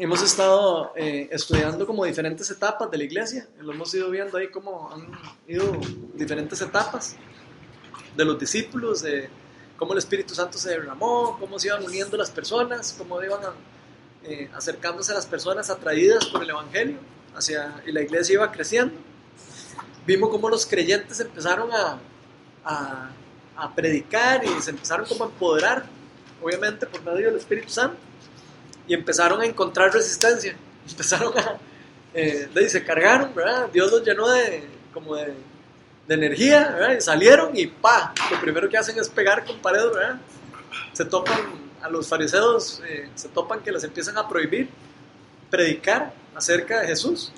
hemos estado eh, estudiando como diferentes etapas de la iglesia. Lo hemos ido viendo ahí como han ido diferentes etapas de los discípulos, de cómo el Espíritu Santo se derramó, cómo se iban uniendo las personas, cómo iban eh, acercándose a las personas atraídas por el Evangelio hacia, y la iglesia iba creciendo. Vimos cómo los creyentes empezaron a, a, a predicar y se empezaron como a empoderar, obviamente por medio del Espíritu Santo y empezaron a encontrar resistencia, empezaron a, eh, se cargaron, ¿verdad? Dios los llenó de, como de, de energía, ¿verdad? Y salieron y pa, lo primero que hacen es pegar con paredes, ¿verdad? Se topan a los fariseos, eh, se topan que les empiezan a prohibir predicar acerca de Jesús.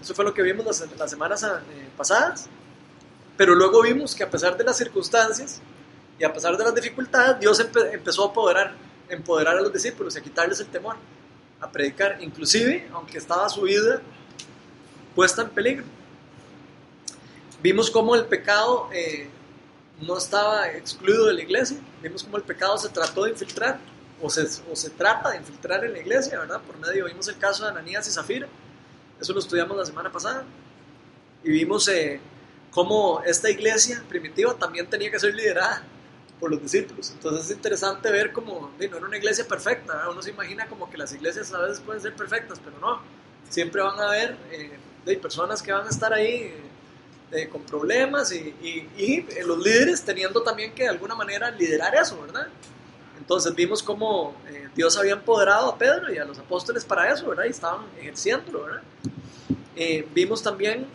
Eso fue lo que vimos las, las semanas eh, pasadas. Pero luego vimos que a pesar de las circunstancias y a pesar de las dificultades, Dios empezó a apoderar empoderar a los discípulos y a quitarles el temor, a predicar, inclusive aunque estaba su vida puesta en peligro. Vimos cómo el pecado eh, no estaba excluido de la iglesia, vimos cómo el pecado se trató de infiltrar, o se, o se trata de infiltrar en la iglesia, ¿verdad? Por medio, vimos el caso de Ananías y Zafira, eso lo estudiamos la semana pasada, y vimos eh, cómo esta iglesia primitiva también tenía que ser liderada por los discípulos. Entonces es interesante ver como, no era una iglesia perfecta, uno se imagina como que las iglesias a veces pueden ser perfectas, pero no, siempre van a haber eh, personas que van a estar ahí eh, con problemas y, y, eh, los líderes teniendo también que de alguna manera liderar eso, ¿verdad? Entonces vimos cómo Dios había empoderado a Pedro y a los apóstoles para eso, ¿verdad? Y estaban ejerciéndolo, ¿verdad? vimos también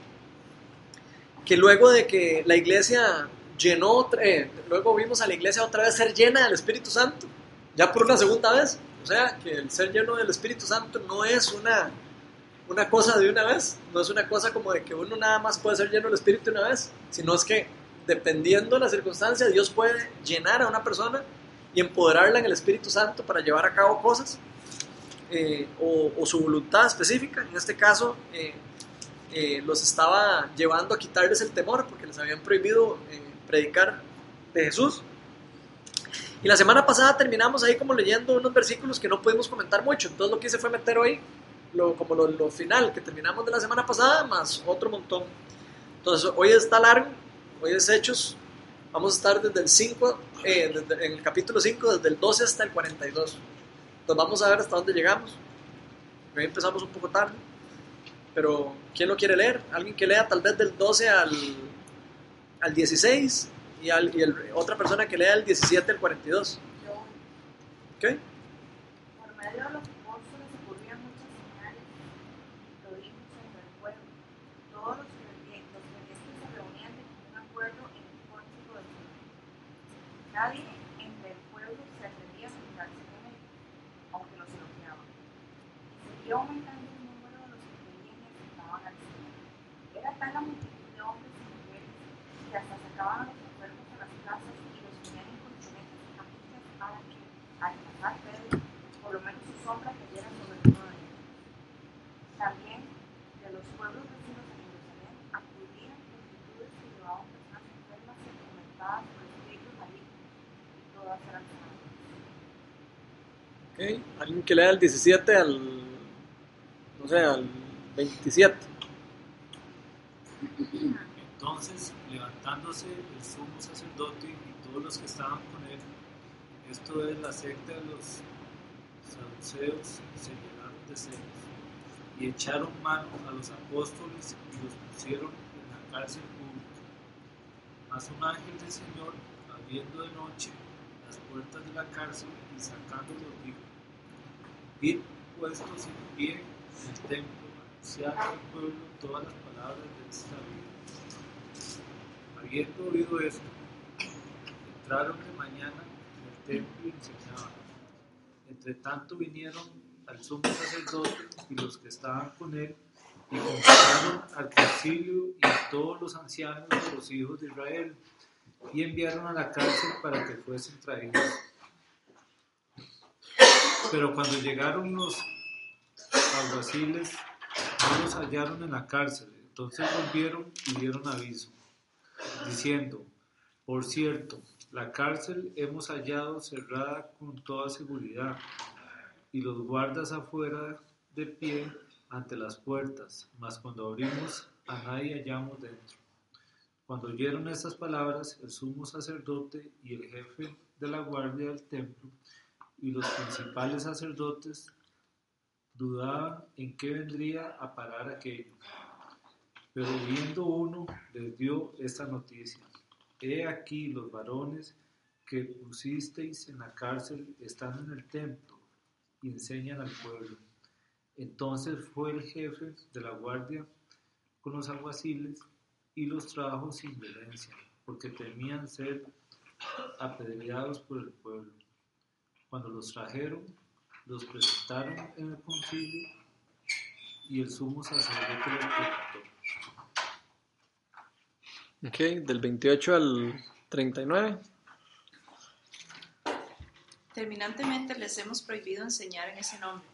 que luego de que la iglesia llenó, eh, luego vimos a la iglesia otra vez ser llena del Espíritu Santo, ya por una segunda vez. O sea, que el ser lleno del Espíritu Santo no es una, una cosa de una vez, no es una cosa como de que uno nada más puede ser lleno del Espíritu una vez, sino es que dependiendo de la circunstancia, Dios puede llenar a una persona y empoderarla en el Espíritu Santo para llevar a cabo cosas eh, o, su voluntad específica. En este caso, eh, los estaba llevando a quitarles el temor porque les habían prohibido predicar de Jesús. Y la semana pasada terminamos ahí como leyendo unos versículos que no pudimos comentar mucho, entonces lo que hice fue meter hoy lo, como lo, final que terminamos de la semana pasada, más otro montón. Entonces hoy está largo, hoy es Hechos, vamos a estar desde el 5, eh, en el capítulo 5, desde el 12 hasta el 42. Entonces vamos a ver hasta dónde llegamos. Hoy empezamos un poco tarde, pero ¿quién lo quiere leer? ¿Alguien que lea tal vez del 12 al al 16 y, al, y el, otra persona que lea el 17 al 42. ¿Ok? Por medio de los apóstoles ocurrían muchas señales y prodigios entre el pueblo. Todos los creyentes, los creyentes se reunían de común acuerdo en el pórtico del Señor. Nadie entre el pueblo se atrevía a sentarse con él, aunque los elogiaban. Y seguía aumentando el número de los que creían y aceptaban al Señor. Era tal la multitud que hasta sacaban a los enfermos a las casas y los ponían incontinentes a muchas para que, al pasar Pedro, por lo menos su sombra cayera sobre uno de ellos. También de los pueblos vecinos de Jerusalén acudían multitudes que llevaban personas enfermas y atormentadas por espíritus malignos, y todas eran sanadas. Alguien que lea el 17 al, no sé, al 27. Entonces levantándose el sumo sacerdote y todos los que estaban con él, esto es la secta de los saduceos, se llenaron de celos y echaron mano a los apóstoles y los pusieron en la cárcel pública. Mas un ángel del Señor, abriendo de noche las puertas de la cárcel y sacándolos, dijo: Id puestos en pie en el templo, anunciar al pueblo todas las palabras de esta vida habiendo oído esto, entraron de mañana en el templo y enseñaban. Entre tanto vinieron al sumo sacerdote y los que estaban con él y convocaron al concilio y a todos los ancianos de los hijos de Israel y enviaron a la cárcel para que fuesen traídos. Pero cuando llegaron los alguaciles, no los hallaron en la cárcel, entonces volvieron y dieron aviso diciendo, por cierto, la cárcel hemos hallado cerrada con toda seguridad, y los guardas afuera de pie ante las puertas, mas cuando abrimos a nadie hallamos dentro. Cuando oyeron estas palabras, el sumo sacerdote y el jefe de la guardia del templo y los principales sacerdotes dudaban en qué vendría a parar aquello. Pero viendo uno, les dio esta noticia. He aquí los varones que pusisteis en la cárcel están en el templo y enseñan al pueblo. Entonces fue el jefe de la guardia con los alguaciles y los trajo sin violencia, porque temían ser apedreados por el pueblo. Cuando los trajeron, los presentaron en el concilio y el sumo sacerdote los preguntó. Ok, del 28 al 39. Terminantemente les hemos prohibido enseñar en ese nombre.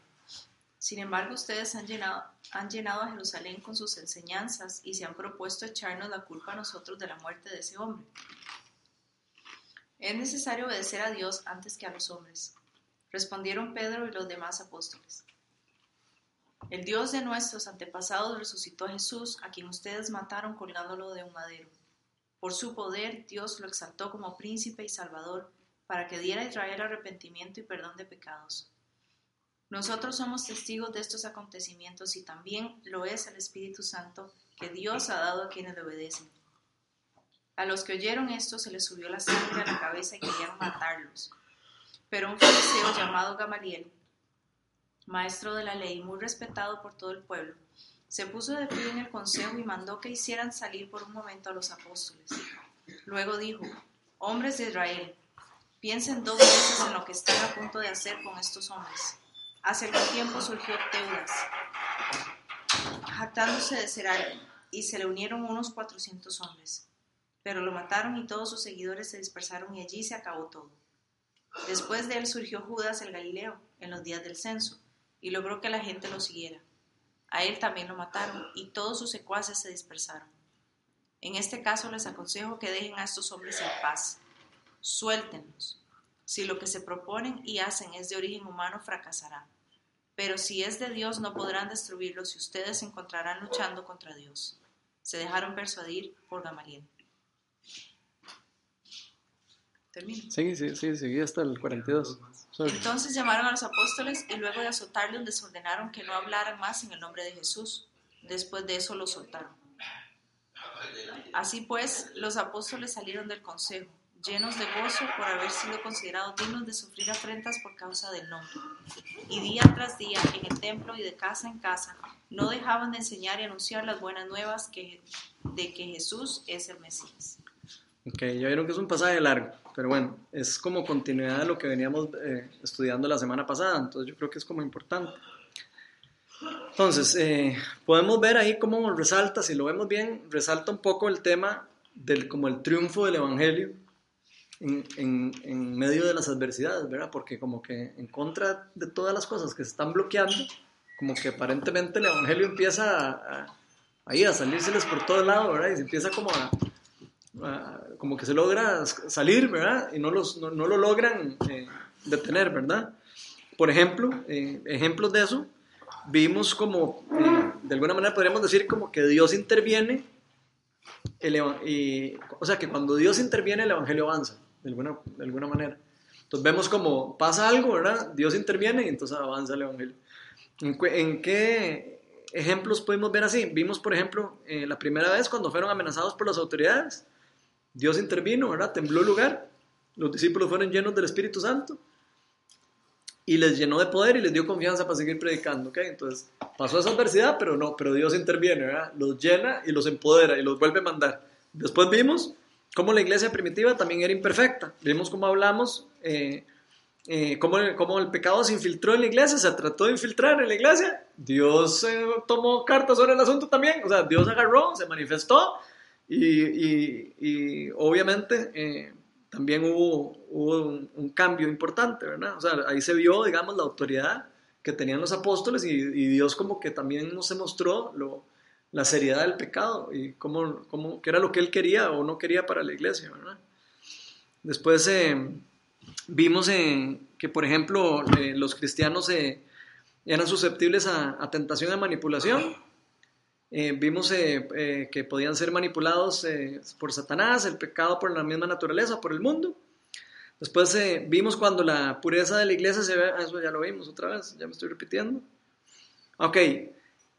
Sin embargo, ustedes han llenado, han llenado a Jerusalén con sus enseñanzas y se han propuesto echarnos la culpa a nosotros de la muerte de ese hombre. Es necesario obedecer a Dios antes que a los hombres, respondieron Pedro y los demás apóstoles. El Dios de nuestros antepasados resucitó a Jesús, a quien ustedes mataron colgándolo de un madero. Por su poder, Dios lo exaltó como príncipe y salvador, para que diera a Israel arrepentimiento y perdón de pecados. Nosotros somos testigos de estos acontecimientos y también lo es el Espíritu Santo que Dios ha dado a quienes le obedecen. A los que oyeron esto se les subió la sangre a la cabeza y querían matarlos. Pero un fariseo llamado Gamaliel, maestro de la ley, muy respetado por todo el pueblo, se puso de pie en el consejo y mandó que hicieran salir por un momento a los apóstoles. Luego dijo, hombres de Israel, piensen dos veces en lo que están a punto de hacer con estos hombres. Hace algún tiempo surgió Teudas, jactándose de ser alguien, y se le unieron unos cuatrocientos hombres. Pero lo mataron y todos sus seguidores se dispersaron y allí se acabó todo. Después de él surgió Judas el Galileo en los días del censo y logró que la gente lo siguiera. A él también lo mataron y todos sus secuaces se dispersaron. En este caso les aconsejo que dejen a estos hombres en paz. Suéltenlos. Si lo que se proponen y hacen es de origen humano, fracasará. Pero si es de Dios, no podrán destruirlos y ustedes se encontrarán luchando contra Dios. Se dejaron persuadir por Gamaliel. Termino. Sí, sí, sí, seguí hasta el 42. Sorry. Entonces llamaron a los apóstoles y luego de azotarlos les ordenaron que no hablaran más en el nombre de Jesús. Después de eso los soltaron. Así pues, los apóstoles salieron del consejo, llenos de gozo por haber sido considerados dignos de sufrir afrentas por causa del nombre. Y día tras día, en el templo y de casa en casa, no dejaban de enseñar y anunciar las buenas nuevas que, de que Jesús es el Mesías. Ok, ya vieron que es un pasaje largo, pero bueno, es como continuidad de lo que veníamos eh, estudiando la semana pasada, entonces yo creo que es como importante. Entonces, eh, podemos ver ahí cómo resalta, si lo vemos bien, resalta un poco el tema del como el triunfo del Evangelio en, en, en medio de las adversidades, ¿verdad? Porque como que en contra de todas las cosas que se están bloqueando, como que aparentemente el Evangelio empieza a, a, ahí a salírseles por todo lado, ¿verdad? Y se empieza como a, a como que se logra salir, ¿verdad? Y no, los, no, no lo logran eh, detener, ¿verdad? Por ejemplo, eh, ejemplos de eso, vimos como, eh, de alguna manera podríamos decir como que Dios interviene, el, y, o sea, que cuando Dios interviene el Evangelio avanza, de alguna, de alguna manera. Entonces vemos como pasa algo, ¿verdad? Dios interviene y entonces avanza el Evangelio. ¿En, en qué ejemplos podemos ver así? Vimos, por ejemplo, eh, la primera vez cuando fueron amenazados por las autoridades, Dios intervino, ¿verdad? Tembló el lugar, los discípulos fueron llenos del Espíritu Santo y les llenó de poder y les dio confianza para seguir predicando, ¿ok? Entonces pasó esa adversidad, pero no, pero Dios interviene, ¿verdad? Los llena y los empodera y los vuelve a mandar. Después vimos cómo la iglesia primitiva también era imperfecta. Vimos cómo hablamos, eh, eh, cómo, cómo, el pecado se infiltró en la iglesia, se trató de infiltrar en la iglesia. Dios eh, tomó cartas sobre el asunto también, o sea, Dios agarró, se manifestó y, y, y obviamente eh, también hubo, un, cambio importante, ¿verdad? O sea, ahí se vio, digamos, la autoridad que tenían los apóstoles y, y Dios como que también nos mostró la seriedad del pecado y cómo, cómo, qué era lo que él quería o no quería para la iglesia, ¿verdad? Después, eh, vimos eh, que, por ejemplo, los cristianos eran susceptibles a, a tentación de manipulación. Eh, vimos eh, eh, que podían ser manipulados por Satanás, el pecado por la misma naturaleza, por el mundo. Después vimos cuando la pureza de la iglesia se ve, ah, eso ya lo vimos otra vez, ya me estoy repitiendo. Ok,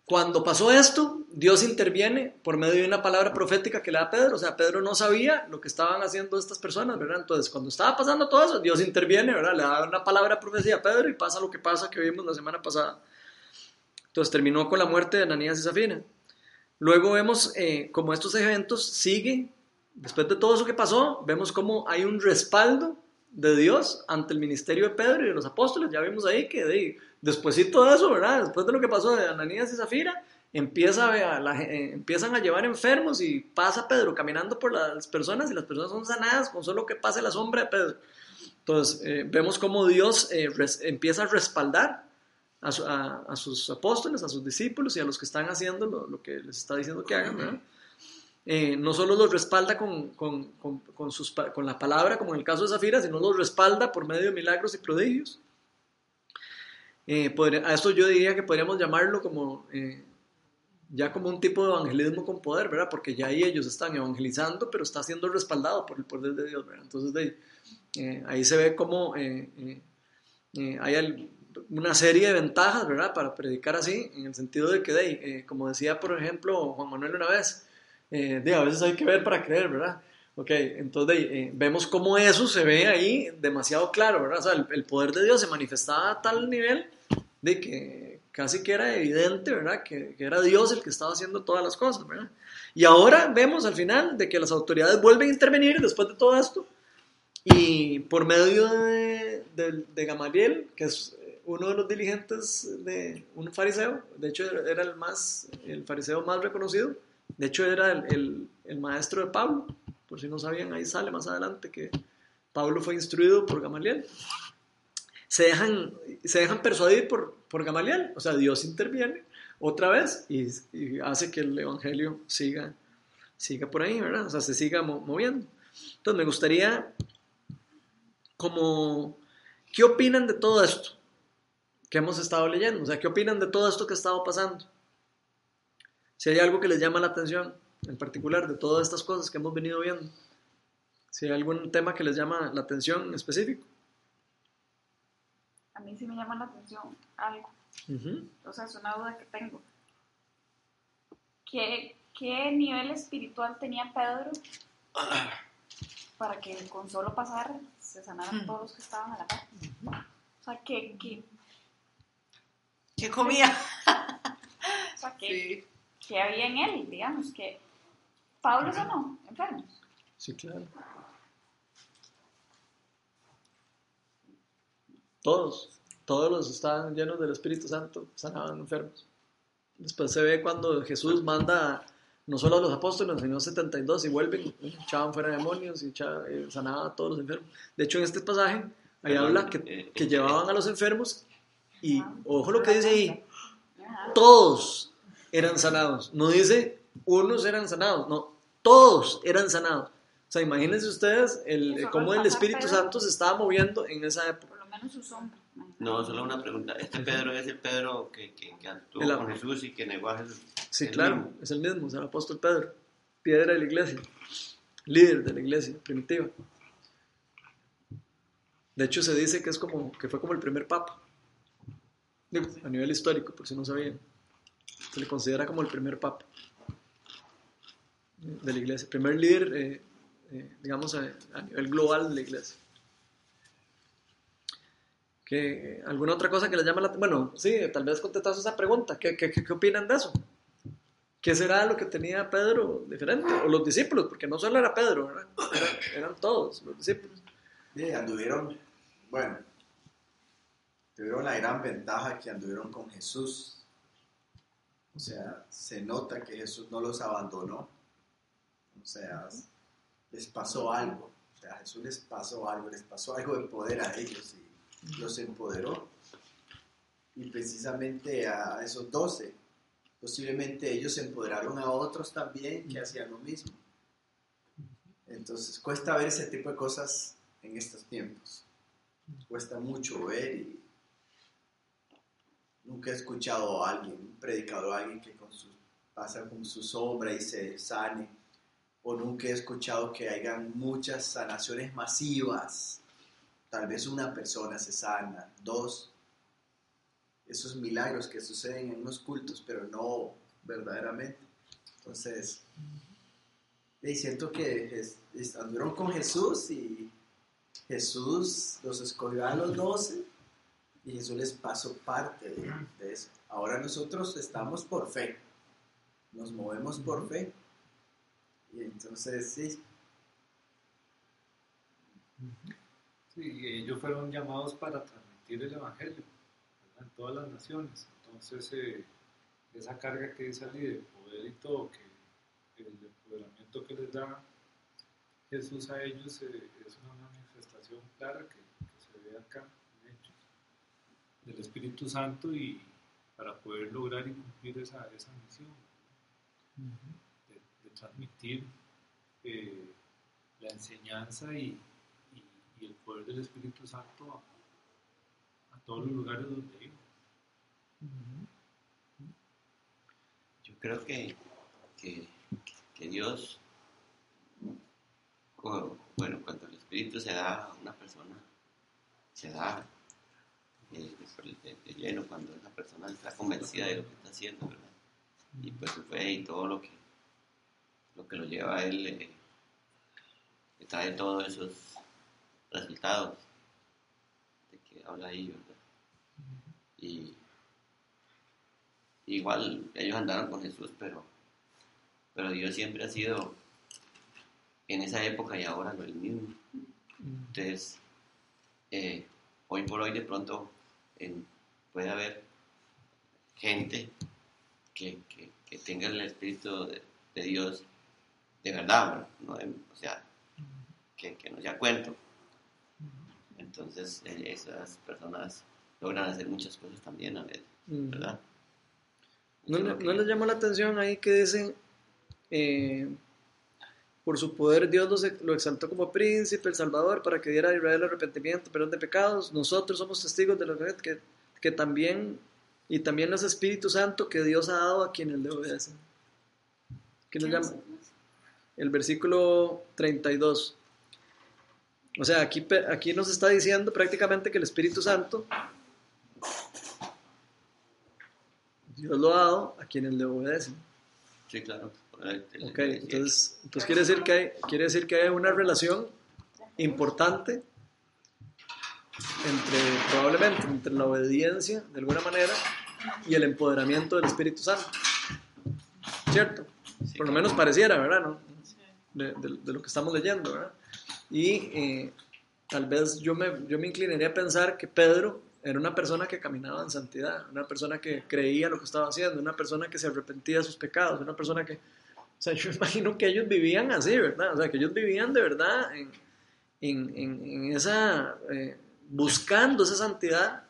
cuando pasó esto, Dios interviene por medio de una palabra profética que le da Pedro. O sea, Pedro no sabía lo que estaban haciendo estas personas, ¿verdad? Entonces, cuando estaba pasando todo eso, Dios interviene, ¿verdad? Le da una palabra profecía a Pedro y pasa lo que pasa que vimos la semana pasada. Entonces, terminó con la muerte de Ananías y Zafira. Luego vemos eh, como estos eventos siguen, después de todo eso que pasó, vemos como hay un respaldo de Dios ante el ministerio de Pedro y de los apóstoles. Ya vimos ahí que de, después de todo eso, ¿verdad? Después de lo que pasó de Ananías y Zafira, eh, empiezan a llevar enfermos y pasa Pedro caminando por las personas y las personas son sanadas con solo que pase la sombra de Pedro. Entonces, eh, vemos cómo Dios eh, res, empieza a respaldar a, a, a, sus apóstoles, a sus discípulos y a los que están haciendo lo, lo que les está diciendo que hagan, ¿verdad? Eh, no solo los respalda con, con, con, con, sus, con la palabra, como en el caso de Zafira, sino los respalda por medio de milagros y prodigios. Eh, podría, a esto yo diría que podríamos llamarlo como eh, ya como un tipo de evangelismo con poder, ¿verdad? Porque ya ahí ellos están evangelizando, pero está siendo respaldado por el poder de Dios, ¿verdad? Entonces de, eh, ahí se ve como hay el, una serie de ventajas, ¿verdad? Para predicar así, en el sentido de que, de, como decía, por ejemplo, Juan Manuel una vez, eh, de, a veces hay que ver para creer, ¿verdad? Ok, entonces eh, vemos cómo eso se ve ahí demasiado claro, ¿verdad? O sea, el, el, poder de Dios se manifestaba a tal nivel de que casi que era evidente, ¿verdad? Que, que, era Dios el que estaba haciendo todas las cosas, ¿verdad? Y ahora vemos al final de que las autoridades vuelven a intervenir después de todo esto y por medio de, de, de Gamaliel, que es uno de los diligentes de un fariseo, de hecho era el más, el fariseo más reconocido, de hecho, era el, el, maestro de Pablo. Por si no sabían, ahí sale más adelante que Pablo fue instruido por Gamaliel. Se dejan, se dejan persuadir por, por Gamaliel. O sea, Dios interviene otra vez y, y, hace que el evangelio siga, siga por ahí, ¿verdad? O sea, se siga moviendo. Entonces, me gustaría, como, ¿qué opinan de todo esto que hemos estado leyendo? O sea, ¿qué opinan de todo esto que ha estado pasando? si hay algo que les llama la atención, en particular de todas estas cosas que hemos venido viendo, si hay algún tema que les llama la atención en específico. A mí sí me llama la atención algo. Uh -huh. O sea, es una duda que tengo. ¿Qué, ¿Qué nivel espiritual tenía Pedro para que con solo pasar se sanaran todos los que estaban a la par? O sea, ¿qué, qué, ¿Qué comía? O sea, ¿qué, sí que había en él, digamos, que Pablo sanó enfermos. Sí, claro. Todos, todos los estaban llenos del Espíritu Santo, sanaban enfermos. Después se ve cuando Jesús manda no solo a los apóstoles, sino 72 y vuelven, echaban fuera demonios y echaban, eh, sanaban a todos los enfermos. De hecho, en este pasaje, ahí habla que, que llevaban a los enfermos y, ojo lo que dice ahí, todos eran sanados. No dice unos eran sanados, no, todos eran sanados. O sea, imagínense ustedes el, cómo el Espíritu Pedro, Santo se estaba moviendo en esa época. Por lo menos su sombra. No, solo una pregunta. ¿Este Pedro es el Pedro que, que, que actuó el, con Jesús y que negó a Jesús? Sí, claro, mismo? es el mismo, es el apóstol Pedro, piedra de la iglesia, líder de la iglesia primitiva. De hecho, se dice que, es como, que fue como el primer papa, a nivel histórico, por si no sabían se le considera como el primer papa de la iglesia, el primer líder, eh, eh, digamos, a, a, nivel global de la iglesia. ¿Qué, ¿Alguna otra cosa que les llama la atención? Bueno, sí, tal vez contestas esa pregunta. ¿Qué, qué, ¿Qué, opinan de eso? ¿Qué será lo que tenía Pedro diferente? O los discípulos, porque no solo era Pedro, eran, eran todos los discípulos. Sí, anduvieron, bueno, tuvieron la gran ventaja que anduvieron con Jesús o sea, se nota que Jesús no los abandonó. O sea, les pasó algo. O sea, Jesús les pasó algo, les pasó algo de poder a ellos y los empoderó. Y precisamente a esos doce, posiblemente ellos empoderaron a otros también que hacían lo mismo. Entonces cuesta ver ese tipo de cosas en estos tiempos. cuesta mucho ver y nunca he escuchado a alguien, un predicador, alguien que pasa con su sombra y se sane, o nunca he escuchado que hayan muchas sanaciones masivas. Tal vez una persona se sana, dos, esos milagros que suceden en unos cultos, pero no verdaderamente. Entonces, es siento que anduvieron con Jesús y Jesús los escogió a los doce y Jesús les pasó parte de, eso. Ahora nosotros estamos por fe, nos movemos por fe. Y entonces, sí. Sí, ellos fueron llamados para transmitir el Evangelio en todas las naciones. Entonces, eh, esa carga que dice Ali de poder y todo, que el empoderamiento que les da Jesús a ellos eh, es una manifestación clara que, se ve acá del Espíritu Santo y para poder lograr y cumplir esa, esa misión de, transmitir eh, la enseñanza y, y, el poder del Espíritu Santo a, a todos los lugares donde iban. Yo creo que, que, que Dios bueno, cuando el espíritu se da a una persona, se da eh, de, lleno cuando esa persona está convencida de lo que está haciendo, ¿verdad? Y pues su fe y todo lo que lo, que lo lleva a él eh, trae todos esos resultados de que habla ahí, ¿verdad? Y igual ellos andaron con Jesús, pero, pero Dios siempre ha sido en esa época y ahora el mismo. Entonces, eh, hoy por hoy de pronto puede haber gente que, que, tenga el Espíritu de, Dios de verdad, ¿no? o sea, que, que no sea cuento. Entonces, eh, esas personas logran hacer muchas cosas también a veces, ¿verdad? ¿No, ¿No les llamó la atención ahí que dicen... Eh, por su poder Dios lo exaltó como príncipe, el Salvador, para que diera a Israel arrepentimiento, perdón de pecados. Nosotros somos testigos de lo que, que también, y también es Espíritu Santo que Dios ha dado a quienes le obedecen. ¿Qué nos llama? El versículo 32. O sea, aquí, aquí nos está diciendo prácticamente que el Espíritu Santo Dios lo ha dado a quienes le obedecen. Sí, claro. Ok, entonces, entonces quiere, decir que hay, quiere decir que hay una relación importante entre, probablemente, entre la obediencia, de alguna manera, y el empoderamiento del Espíritu Santo. ¿Cierto? Por lo menos pareciera, ¿verdad? ¿No? De, de, lo que estamos leyendo, ¿verdad? Y eh, tal vez yo me, yo me inclinaría a pensar que Pedro era una persona que caminaba en santidad, una persona que creía lo que estaba haciendo, una persona que se arrepentía de sus pecados, una persona que, o sea, yo imagino que ellos vivían así, ¿verdad? O sea, que ellos vivían de verdad en, en, en, esa, eh, buscando esa santidad,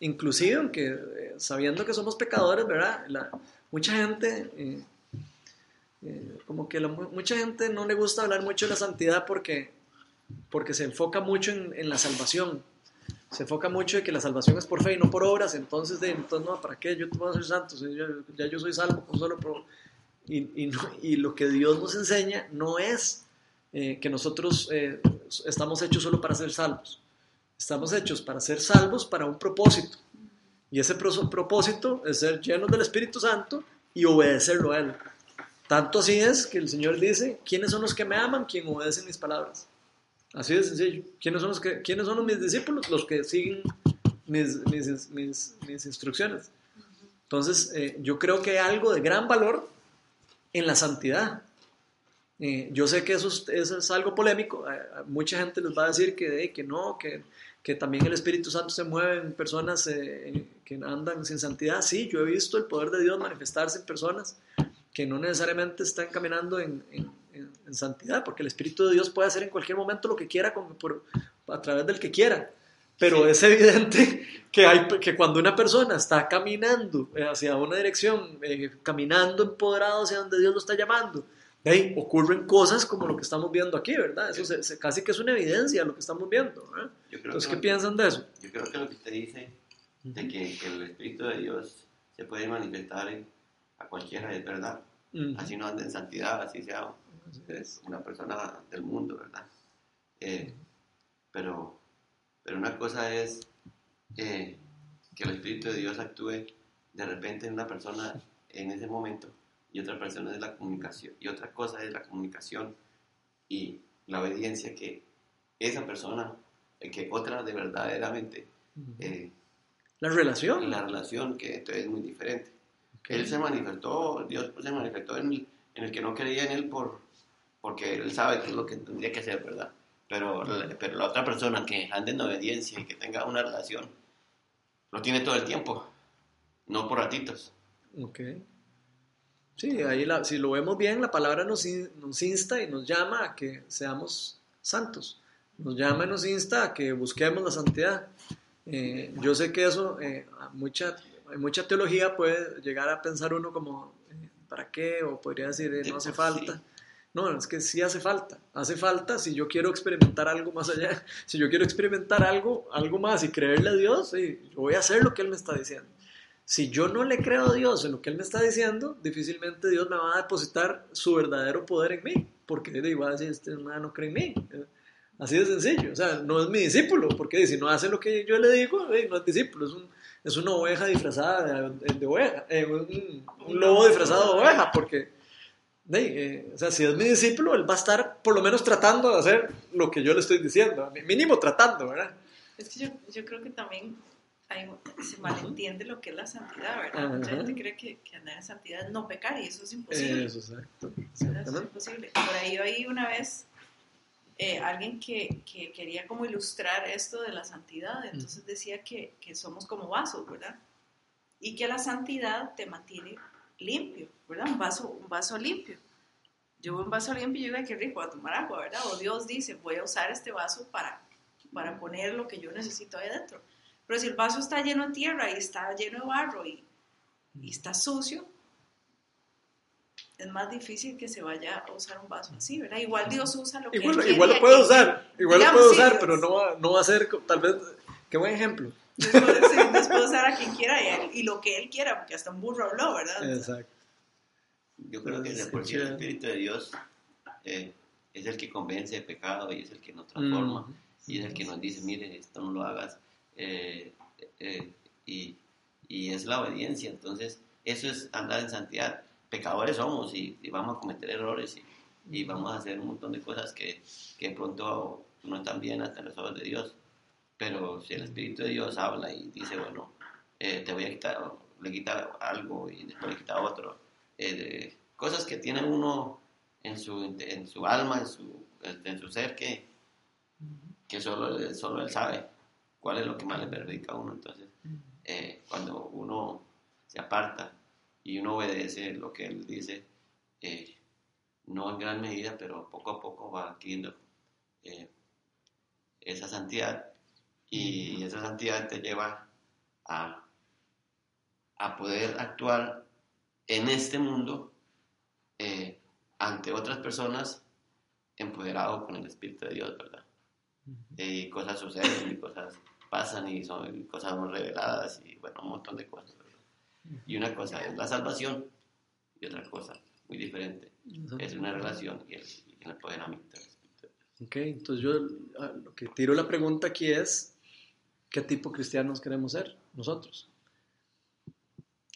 inclusive aunque eh, sabiendo que somos pecadores, ¿verdad? Mucha gente, eh, como que la, mucha gente no le gusta hablar mucho de la santidad porque, porque se enfoca mucho en, la salvación. Se enfoca mucho en que la salvación es por fe y no por obras, entonces, entonces no, ¿para qué? Yo te voy a ser santo, ya yo soy salvo solo por, y, y, lo que Dios nos enseña no es eh, que nosotros eh, estamos hechos solo para ser salvos. Estamos hechos para ser salvos para un propósito. Y ese propósito es ser llenos del Espíritu Santo y obedecerlo a Él. Tanto así es que el Señor dice, ¿quiénes son los que me aman? Quien obedecen mis palabras. Así de sencillo. ¿Quiénes son, los que, ¿quiénes son mis discípulos? Los que siguen mis, mis, mis, mis instrucciones. Entonces, eh, yo creo que hay algo de gran valor en la santidad. Eh, yo sé que eso es, algo polémico, mucha gente les va a decir que, que no, que, que, también el Espíritu Santo se mueve en personas eh, que andan sin santidad. Sí, yo he visto el poder de Dios manifestarse en personas que no necesariamente están caminando en, en, santidad, porque el Espíritu de Dios puede hacer en cualquier momento lo que quiera por, a través del que quiera. Pero es evidente que, hay, que cuando una persona está caminando eh, hacia una dirección, eh, caminando empoderado hacia donde Dios lo está llamando, hey, ocurren cosas como lo que estamos viendo aquí, ¿verdad? Eso se- se- casi que es una evidencia lo que estamos viendo. Entonces, ¿qué piensan de eso? Yo creo que lo que usted dice, de que, que el Espíritu de Dios se puede manifestar en- a cualquiera, es verdad. Ujú. Así no anda en santidad, así sea es. una persona del mundo, ¿verdad? Eh, pero, pero una cosa es eh, que el Espíritu de Dios actúe de repente en una persona en ese momento y otra persona es la comunicación y otra cosa es la comunicación y la obediencia que esa persona, que otra de verdaderamente eh, La relación. la relación que entonces es muy diferente. Ok. Él se manifestó, Dios se manifestó en el, en el que no creía en él por, porque él sabe qué es lo que tendría que hacer, ¿verdad? Pero, pero la otra persona que ande en obediencia y que tenga una relación, lo tiene todo el tiempo, no por ratitos. Ok. Sí, ahí la- si lo vemos bien, la palabra nos, in- nos insta y nos llama a que seamos santos. Nos llama y nos insta a que busquemos la santidad. Eh, yo sé que eso, eh, mucha, mucha teología puede llegar a pensar uno como, eh, ¿para qué? O podría decir, eh, no hace por falta. No, es que sí hace falta. Hace falta si yo quiero experimentar algo más allá. Si yo quiero experimentar algo, algo más y creerle a Dios, sí, voy a hacer lo que Él me está diciendo. Si yo no le creo a Dios en lo que Él me está diciendo, difícilmente Dios me va a depositar su verdadero poder en mí. Porque digo, así este hermano no cree en mí. Así de sencillo. O sea, no es mi discípulo. Porque si no hace lo que yo le digo, no es discípulo. Es, un- es una oveja disfrazada de, de oveja. eh, un lobo disfrazado de oveja. Porque Dey, eh, o sea, si es mi discípulo, él va a estar por lo menos tratando de hacer lo que yo le estoy diciendo, mínimo tratando, ¿verdad? Es que yo, yo creo que también hay, se malentiende lo que es la santidad, ¿verdad? Ajá. Mucha gente cree que, que andar en santidad es no pecar y eso es imposible. Eso, exacto. Eso es imposible. Por ahí una vez eh, alguien que, que quería como ilustrar esto de la santidad, entonces decía que, que somos como vasos, ¿verdad? Y que la santidad te mantiene limpio, ¿verdad? Un vaso, un vaso limpio. Yo veo un vaso limpio y digo, "Ay, qué rico, a tomar agua, ¿verdad? O Dios dice, voy a usar este vaso para, para poner lo que yo necesito ahí adentro. Pero si el vaso está lleno de tierra y está lleno de barro y, y está sucio, es más difícil que se vaya a usar un vaso así, ¿verdad? Igual Dios usa lo que él Igual, quiere igual lo puede usar, igual lo Digamos, puede sí, usar, Dios. pero no va, no va a ser, tal vez, qué buen ejemplo. Sí, puede usar a quien quiera y, a él- y lo que él quiera, porque hasta un burro habló, ¿verdad? Exacto. Yo creo que de por sí el Espíritu de Dios eh, es el que convence de pecado y es el que nos transforma. Mm. y es el que nos dice, mire, esto no lo hagas, eh, eh, y, y es la obediencia, entonces eso es andar en santidad. Pecadores somos y, y vamos a cometer errores y, y vamos a hacer un montón de cosas que, que de pronto no están bien hasta los ojos de Dios, pero si el Espíritu de Dios habla y dice, bueno, eh, te voy a quitar, le quita algo y después le quita otro, eh, de- cosas que tiene uno en su, en su alma, en su, en su ser que, que solo, él- solo él sabe cuál es lo que más le perjudica a uno. Entonces, eh, cuando uno se aparta y uno obedece lo que él dice, eh, no en gran medida, pero poco a poco va adquiriendo eh, esa santidad y esa santidad te lleva a, a poder actuar en este mundo eh, ante otras personas empoderado con el Espíritu de Dios, ¿verdad? y cosas suceden y cosas pasan y son y cosas son reveladas y bueno, un montón de cosas. ¿verdad? Y una cosa es la salvación y otra cosa muy diferente es una relación y el, y el empoderamiento del Espíritu. de Dios. Ok, entonces yo ah, lo que tiro la pregunta aquí es, ¿qué tipo de cristianos queremos ser nosotros?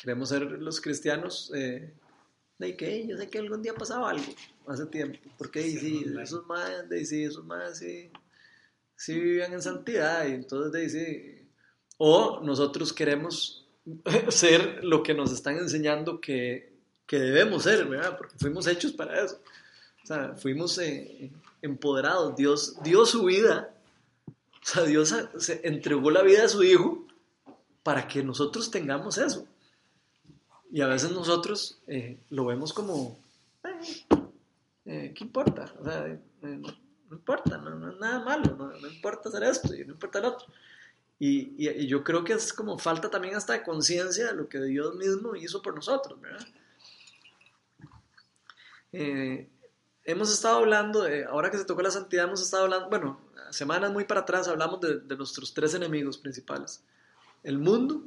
¿Queremos ser los cristianos eh, de que yo sé que algún día pasaba algo hace tiempo? Porque sí, online. esos más, de sí, esos más, sí, sí vivían en santidad y entonces de sí. O nosotros queremos ser lo que nos están enseñando que, que debemos ser, ¿verdad? Porque fuimos hechos para eso. O sea, fuimos eh, empoderados. Dios dio su vida. O sea, Dios se entregó la vida a su Hijo para que nosotros tengamos eso. Y a veces nosotros eh, lo vemos como, eh, eh, ¿qué importa? O sea, no, importa, no, es nada malo, no, no importa hacer esto y no importa el otro. Y, y- y yo creo que es como falta también hasta de conciencia de lo que Dios mismo hizo por nosotros, ¿verdad? Hemos estado hablando, de, ahora que se tocó la santidad, hemos estado hablando, bueno, semanas muy para atrás hablamos de, nuestros tres enemigos principales. El mundo,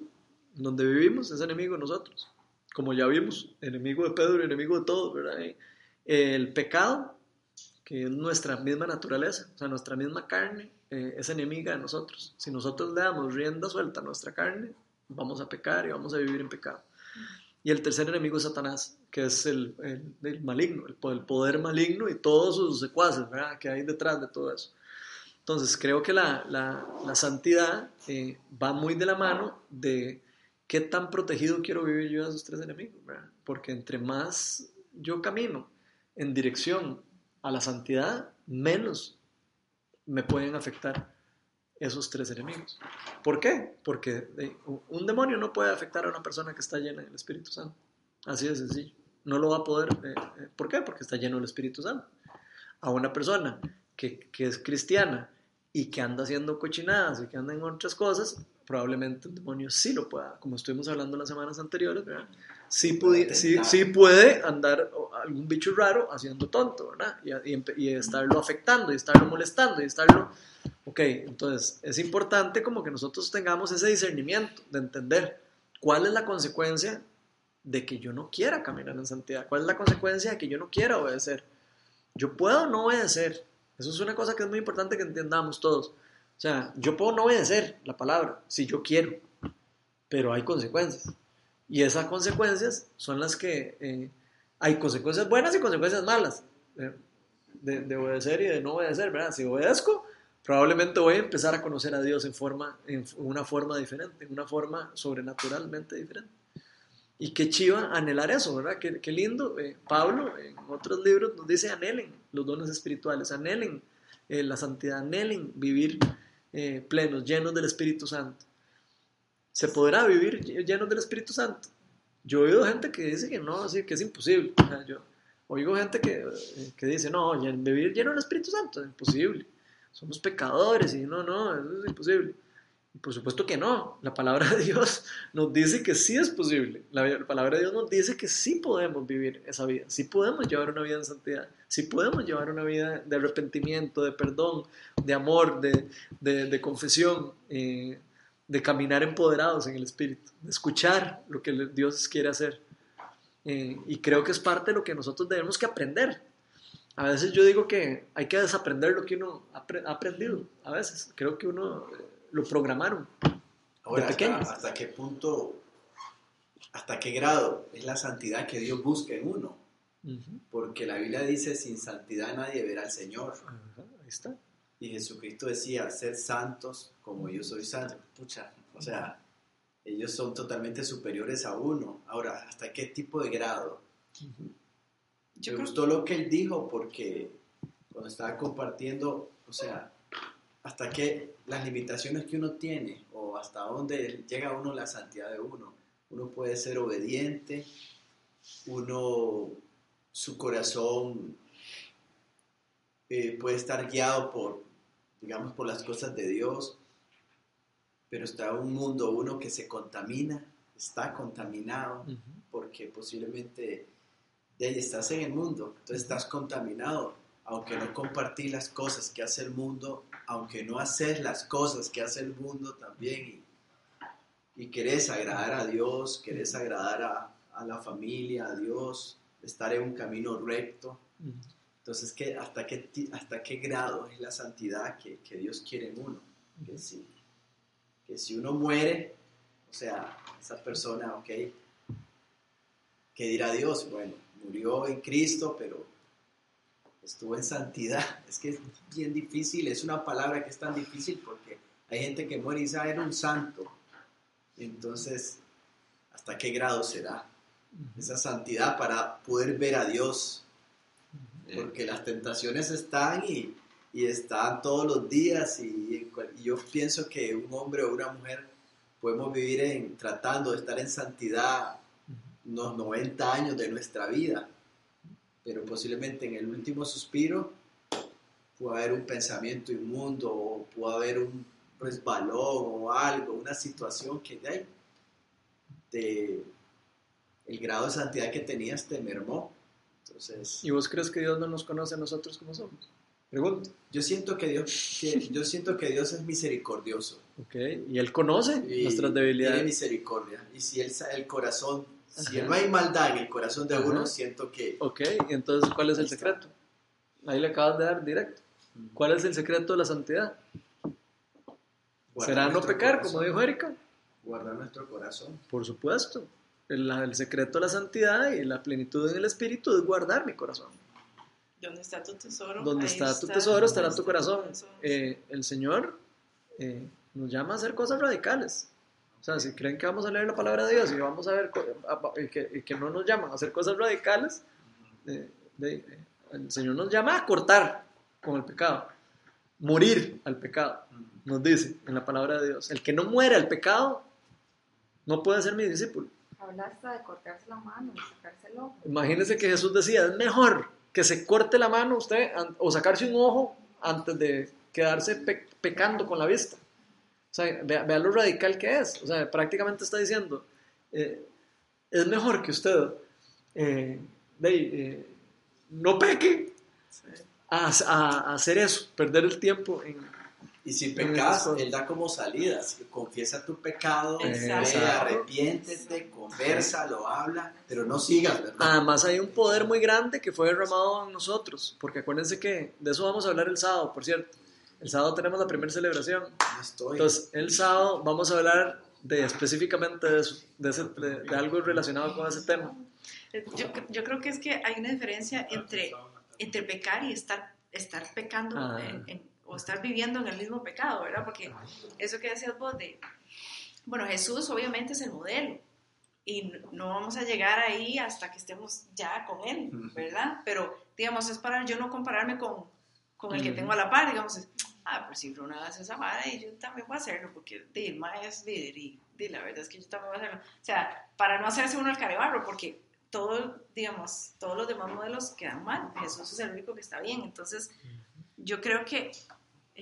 donde vivimos, es enemigo de nosotros. Como ya vimos, enemigo de Pedro enemigo de todos, ¿verdad? El pecado, que es nuestra misma naturaleza, o sea, nuestra misma carne, eh, es enemiga de nosotros. Si nosotros le damos rienda suelta a nuestra carne, vamos a pecar y vamos a vivir en pecado. Y el tercer enemigo es Satanás, que es el, el- el maligno, el, el poder maligno y todos sus secuaces ¿verdad? que hay detrás de todo eso. Entonces, creo que la, la- la santidad eh, va muy de la mano de qué tan protegido quiero vivir yo de esos tres enemigos, ¿verdad? Porque entre más yo camino en dirección a la santidad, menos me pueden afectar esos tres enemigos. ¿Por qué? Porque eh, un demonio no puede afectar a una persona que está llena del Espíritu Santo. Así de sencillo. No lo va a poder. eh, eh, ¿Por qué? Porque está lleno del Espíritu Santo. A una persona que, que es cristiana y que anda haciendo cochinadas y que anda en otras cosas, probablemente un demonio sí lo pueda, como estuvimos hablando las semanas anteriores, ¿verdad? Sí, sí, sí puede andar algún bicho raro haciendo tonto, ¿verdad? Y, y y estarlo afectando y estarlo molestando y estarlo... Ok, entonces es importante como que nosotros tengamos ese discernimiento de entender cuál es la consecuencia de que yo no quiera caminar en santidad, cuál es la consecuencia de que yo no quiera obedecer. Yo puedo no obedecer, eso es una cosa que es muy importante que entendamos todos. O sea, yo puedo no obedecer la palabra si yo quiero, pero hay consecuencias. Y esas consecuencias son las que... eh, hay consecuencias buenas y consecuencias malas eh, de, de obedecer y de no obedecer, ¿verdad? Si obedezco, probablemente voy a empezar a conocer a Dios en, forma, en una forma diferente, en una forma sobrenaturalmente diferente. Y qué chiva anhelar eso, ¿verdad? Qué, qué lindo. eh, Pablo en otros libros nos dice anhelen los dones espirituales, anhelen eh, la santidad, anhelen vivir eh, plenos, llenos del Espíritu Santo. ¿Se podrá vivir ll- llenos del Espíritu Santo? Yo he oído gente que dice que no, así que es imposible. Yo oigo gente que, que dice, no, vivir lleno del Espíritu Santo es imposible. Somos pecadores y no, no, eso es imposible. Y por supuesto que no. La palabra de Dios nos dice que sí es posible. La, la palabra de Dios nos dice que sí podemos vivir esa vida. Sí podemos llevar una vida en santidad. Sí podemos llevar una vida de arrepentimiento, de perdón, de amor, de, de, de confesión, eh, de caminar empoderados en el Espíritu, de escuchar lo que Dios quiere hacer. Eh, y creo que es parte de lo que nosotros debemos que aprender. A veces yo digo que hay que desaprender lo que uno ha apre- ha aprendido. A veces creo que uno eh, lo programaron. Ahora, De hasta, pequeños. hasta qué punto, hasta qué grado es la santidad que Dios busca en uno. Porque la Biblia dice, sin santidad nadie verá al Señor. Ahí está. Y Jesucristo decía, ser santos como yo soy santo. Pucha, o sea, ellos son totalmente superiores a uno. Ahora, ¿hasta qué tipo de grado? Yo Me gustó lo que él dijo porque cuando estaba compartiendo, o sea, hasta qué las limitaciones que uno tiene o hasta dónde llega uno la santidad de uno. Uno puede ser obediente, uno, su corazón eh, puede estar guiado por, digamos, por las cosas de Dios, pero está un mundo uno que se contamina, está contaminado porque posiblemente de ahí estás en el mundo, entonces estás contaminado, aunque no compartís las cosas que hace el mundo, aunque no haces las cosas que hace el mundo también, y, y querés agradar a Dios, querés agradar a, a la familia, a Dios, estar en un camino recto. Entonces, ¿qué, hasta, qué, ¿hasta qué grado es la santidad que, que Dios quiere en uno? Que si, que si uno muere, o sea, esa persona, ok, ¿qué dirá Dios? Bueno, murió en Cristo, pero estuvo en santidad. Es que es bien difícil, es una palabra que es tan difícil porque hay gente que muere y dice, ah, era un santo. Entonces, ¿hasta qué grado será esa santidad para poder ver a Dios? Eh, porque las tentaciones están y, y están todos los días y, yo pienso que un hombre o una mujer podemos vivir en, tratando de estar en santidad unos 90 años de nuestra vida, pero posiblemente en el último suspiro puede haber un pensamiento inmundo o puede haber un resbalón o algo, una situación que de el grado de santidad que tenías te mermó. Entonces, ¿Y vos crees que Dios no nos conoce a nosotros como somos? Pregunto. yo siento que Dios, que, yo siento que Dios es misericordioso. ¿Ok? Y Él conoce y nuestras Tiene debilidades. misericordia. Y si él sabe el corazón, si no hay maldad en el corazón de Ajá. uno, siento que Ok, entonces, ¿cuál es el secreto? Ahí le acabas de dar directo. ¿Cuál es el secreto de la santidad? guardar ¿Será no pecar, corazón, como dijo Erika? Guardar nuestro corazón. Por supuesto. El, el secreto de la santidad y la plenitud en el espíritu es guardar mi corazón. ¿Dónde está tu tesoro? Donde Ahí está tu está- tesoro estará ahí tu está corazón. corazón. Eh, el Señor eh, nos llama a hacer cosas radicales. O sea, si creen que vamos a leer la palabra de Dios y vamos a ver y que, y que no nos llaman a hacer cosas radicales, eh, de- eh, el Señor nos llama a cortar con el pecado, morir al pecado, nos dice en la palabra de Dios. El que no muere al pecado no puede ser mi discípulo. Habla hasta de cortarse la mano, de sacarse el ojo. Imagínense que Jesús decía, es mejor que se corte la mano usted o sacarse un ojo antes de quedarse pe- pecando con la vista. O sea, vea, vea lo radical que es. O sea, prácticamente está diciendo, eh, es mejor que usted eh, de- eh, no peque a, a- a hacer eso, perder el tiempo en... Y si pecas. Él da como salidas. Confiesa tu pecado, arrepiéntete, conversa, lo habla, pero no sigas, ¿verdad? Además hay un poder muy grande que fue derramado en nosotros, porque acuérdense que de eso vamos a hablar el sábado, por cierto. El sábado tenemos la primera celebración. No estoy. Entonces, el sábado vamos a hablar de específicamente de eso, de, ese- de- de algo relacionado con ese tema. Yo, yo creo que es que hay una diferencia entre, entre pecar y estar, estar pecando Ah. en- en- o estar viviendo en el mismo pecado, ¿verdad? Porque eso que decías vos de, bueno, Jesús obviamente es el modelo y no vamos a llegar ahí hasta que estemos ya con Él. ¿verdad? Pero, digamos, es para yo no compararme con, con el que tengo a la par, digamos, es, ah, pues si Bruno hace esa vara y yo también voy a hacerlo, porque el es líder y di, la verdad es que yo también voy a hacerlo. O sea, para no hacerse uno el carebarro, porque todo, digamos, todos los demás modelos quedan mal, Jesús es el único que está bien, entonces yo creo que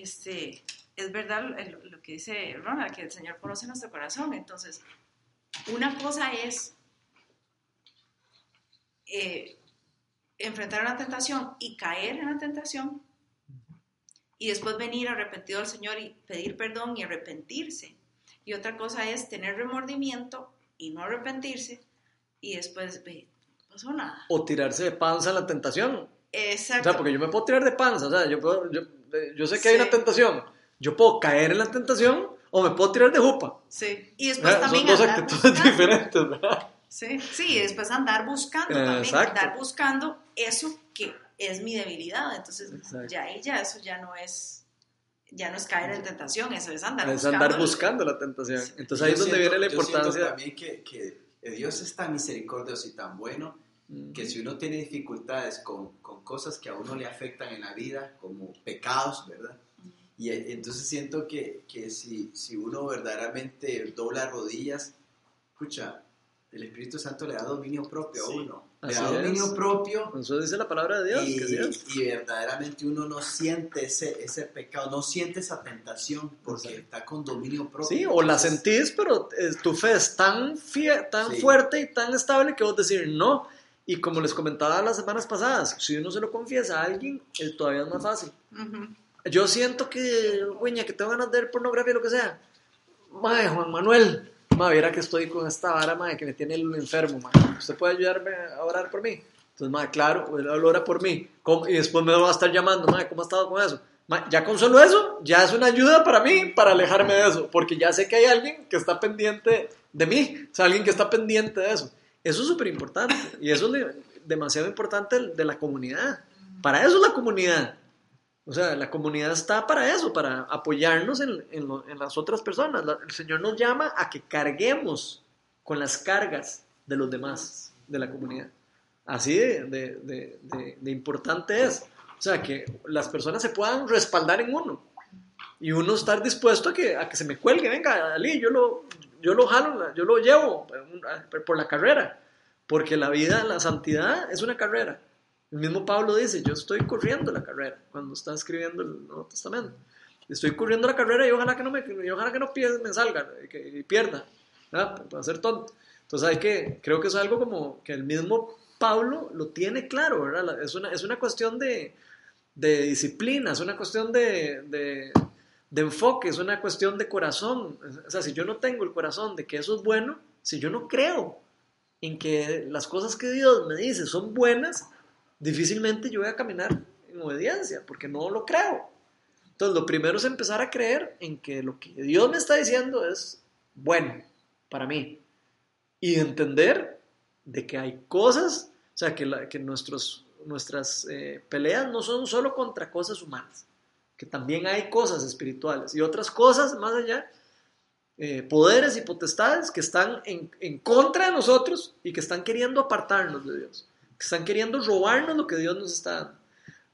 este, es verdad lo, lo que dice Ronald, que el Señor conoce nuestro corazón, entonces una cosa es eh, enfrentar una tentación y caer en la tentación y después venir arrepentido al Señor y pedir perdón y arrepentirse. Y otra cosa es tener remordimiento y no arrepentirse y después, ve, no pasó nada. O tirarse de panza en la tentación. O Exacto. sea, porque yo me puedo tirar de panza, o sea, yo, puedo- yo, yo sé que hay una tentación. Yo puedo caer en la tentación o me puedo tirar de jupa. Sí. Y después ¿verdad? también Son dos actitudes buscando. diferentes, ¿verdad? Sí, sí, y después andar buscando también, Exacto. andar buscando eso que es mi debilidad. Entonces, Exacto. ya ahí ya eso ya no es ya no es caer en tentación, eso es andar Es buscando. andar buscando la tentación. Sí. Entonces ahí es Yo donde siento- viene la yo siento importancia. también que, que Dios es tan misericordioso y tan bueno Que si uno tiene dificultades con, con cosas que a uno le afectan en la vida, como pecados, ¿verdad? Y eh, entonces siento que, que si, si uno verdaderamente dobla rodillas, escucha, el Espíritu Santo le da dominio propio Sí. a uno. Le Así da dominio es. propio Eso dice la palabra de Dios. y, que y verdaderamente uno no siente ese, ese pecado, no siente esa tentación porque Exacto. está con dominio propio. Sí, o la sentís, pero eh, tu fe es tan, fie- tan Sí. fuerte y tan estable que vos decir no. Y como les comentaba las semanas pasadas, si uno se lo confiesa a alguien, eh, todavía es más fácil. Ujú. Yo siento que, güeña, que tengo ganas de ver pornografía lo que sea. Mae, Juan Manuel, mae, viera que estoy con esta vara, mae, que me tiene el enfermo, mae. ¿Usted puede ayudarme a orar por mí? Entonces, mae, claro, él ora por mí. ¿Cómo? Y después me va a estar llamando, mae, ¿cómo ha estado con eso? Mae, ya con solo eso, ya es una ayuda para mí, para alejarme de eso, porque ya sé que hay alguien que está pendiente de mí, o sea, alguien que está pendiente de eso. Eso es súper importante, y eso es de- demasiado importante de la comunidad. Para eso es la comunidad. O sea, la comunidad está para eso, para apoyarnos en, en lo- en las otras personas. La- el Señor nos llama a que carguemos con las cargas de los demás, de la comunidad. Así de- de- de- de importante es. O sea, que las personas se puedan respaldar en uno. Y uno estar dispuesto a que, a que se me cuelgue, venga, Ali, yo lo, yo lo jalo, yo lo llevo por la carrera. Porque la vida, la santidad es una carrera. El mismo Pablo dice, yo estoy corriendo la carrera cuando está escribiendo el Nuevo Testamento. Estoy corriendo la carrera y ojalá que no me, ojalá que no me salga y, pierda, ¿verdad? Para ser tonto. Entonces hay que, creo que es algo como que el mismo Pablo lo tiene claro, ¿verdad? Es una, es una cuestión de, de disciplina, es una cuestión de, de, de enfoque, es una cuestión de corazón. O sea, si yo no tengo el corazón de que eso es bueno, si yo no creo en que las cosas que Dios me dice son buenas, difícilmente yo voy a caminar en obediencia, porque no lo creo. Entonces, lo primero es empezar a creer en que lo que Dios me está diciendo es bueno para mí. Y entender de que hay cosas, o sea, que, que nuestros, nuestras eh, peleas no son solo contra cosas humanas, que también hay cosas espirituales y otras cosas más allá, eh, poderes y potestades que están en, en contra de nosotros y que están queriendo apartarnos de Dios, que están queriendo robarnos lo que Dios nos está dando.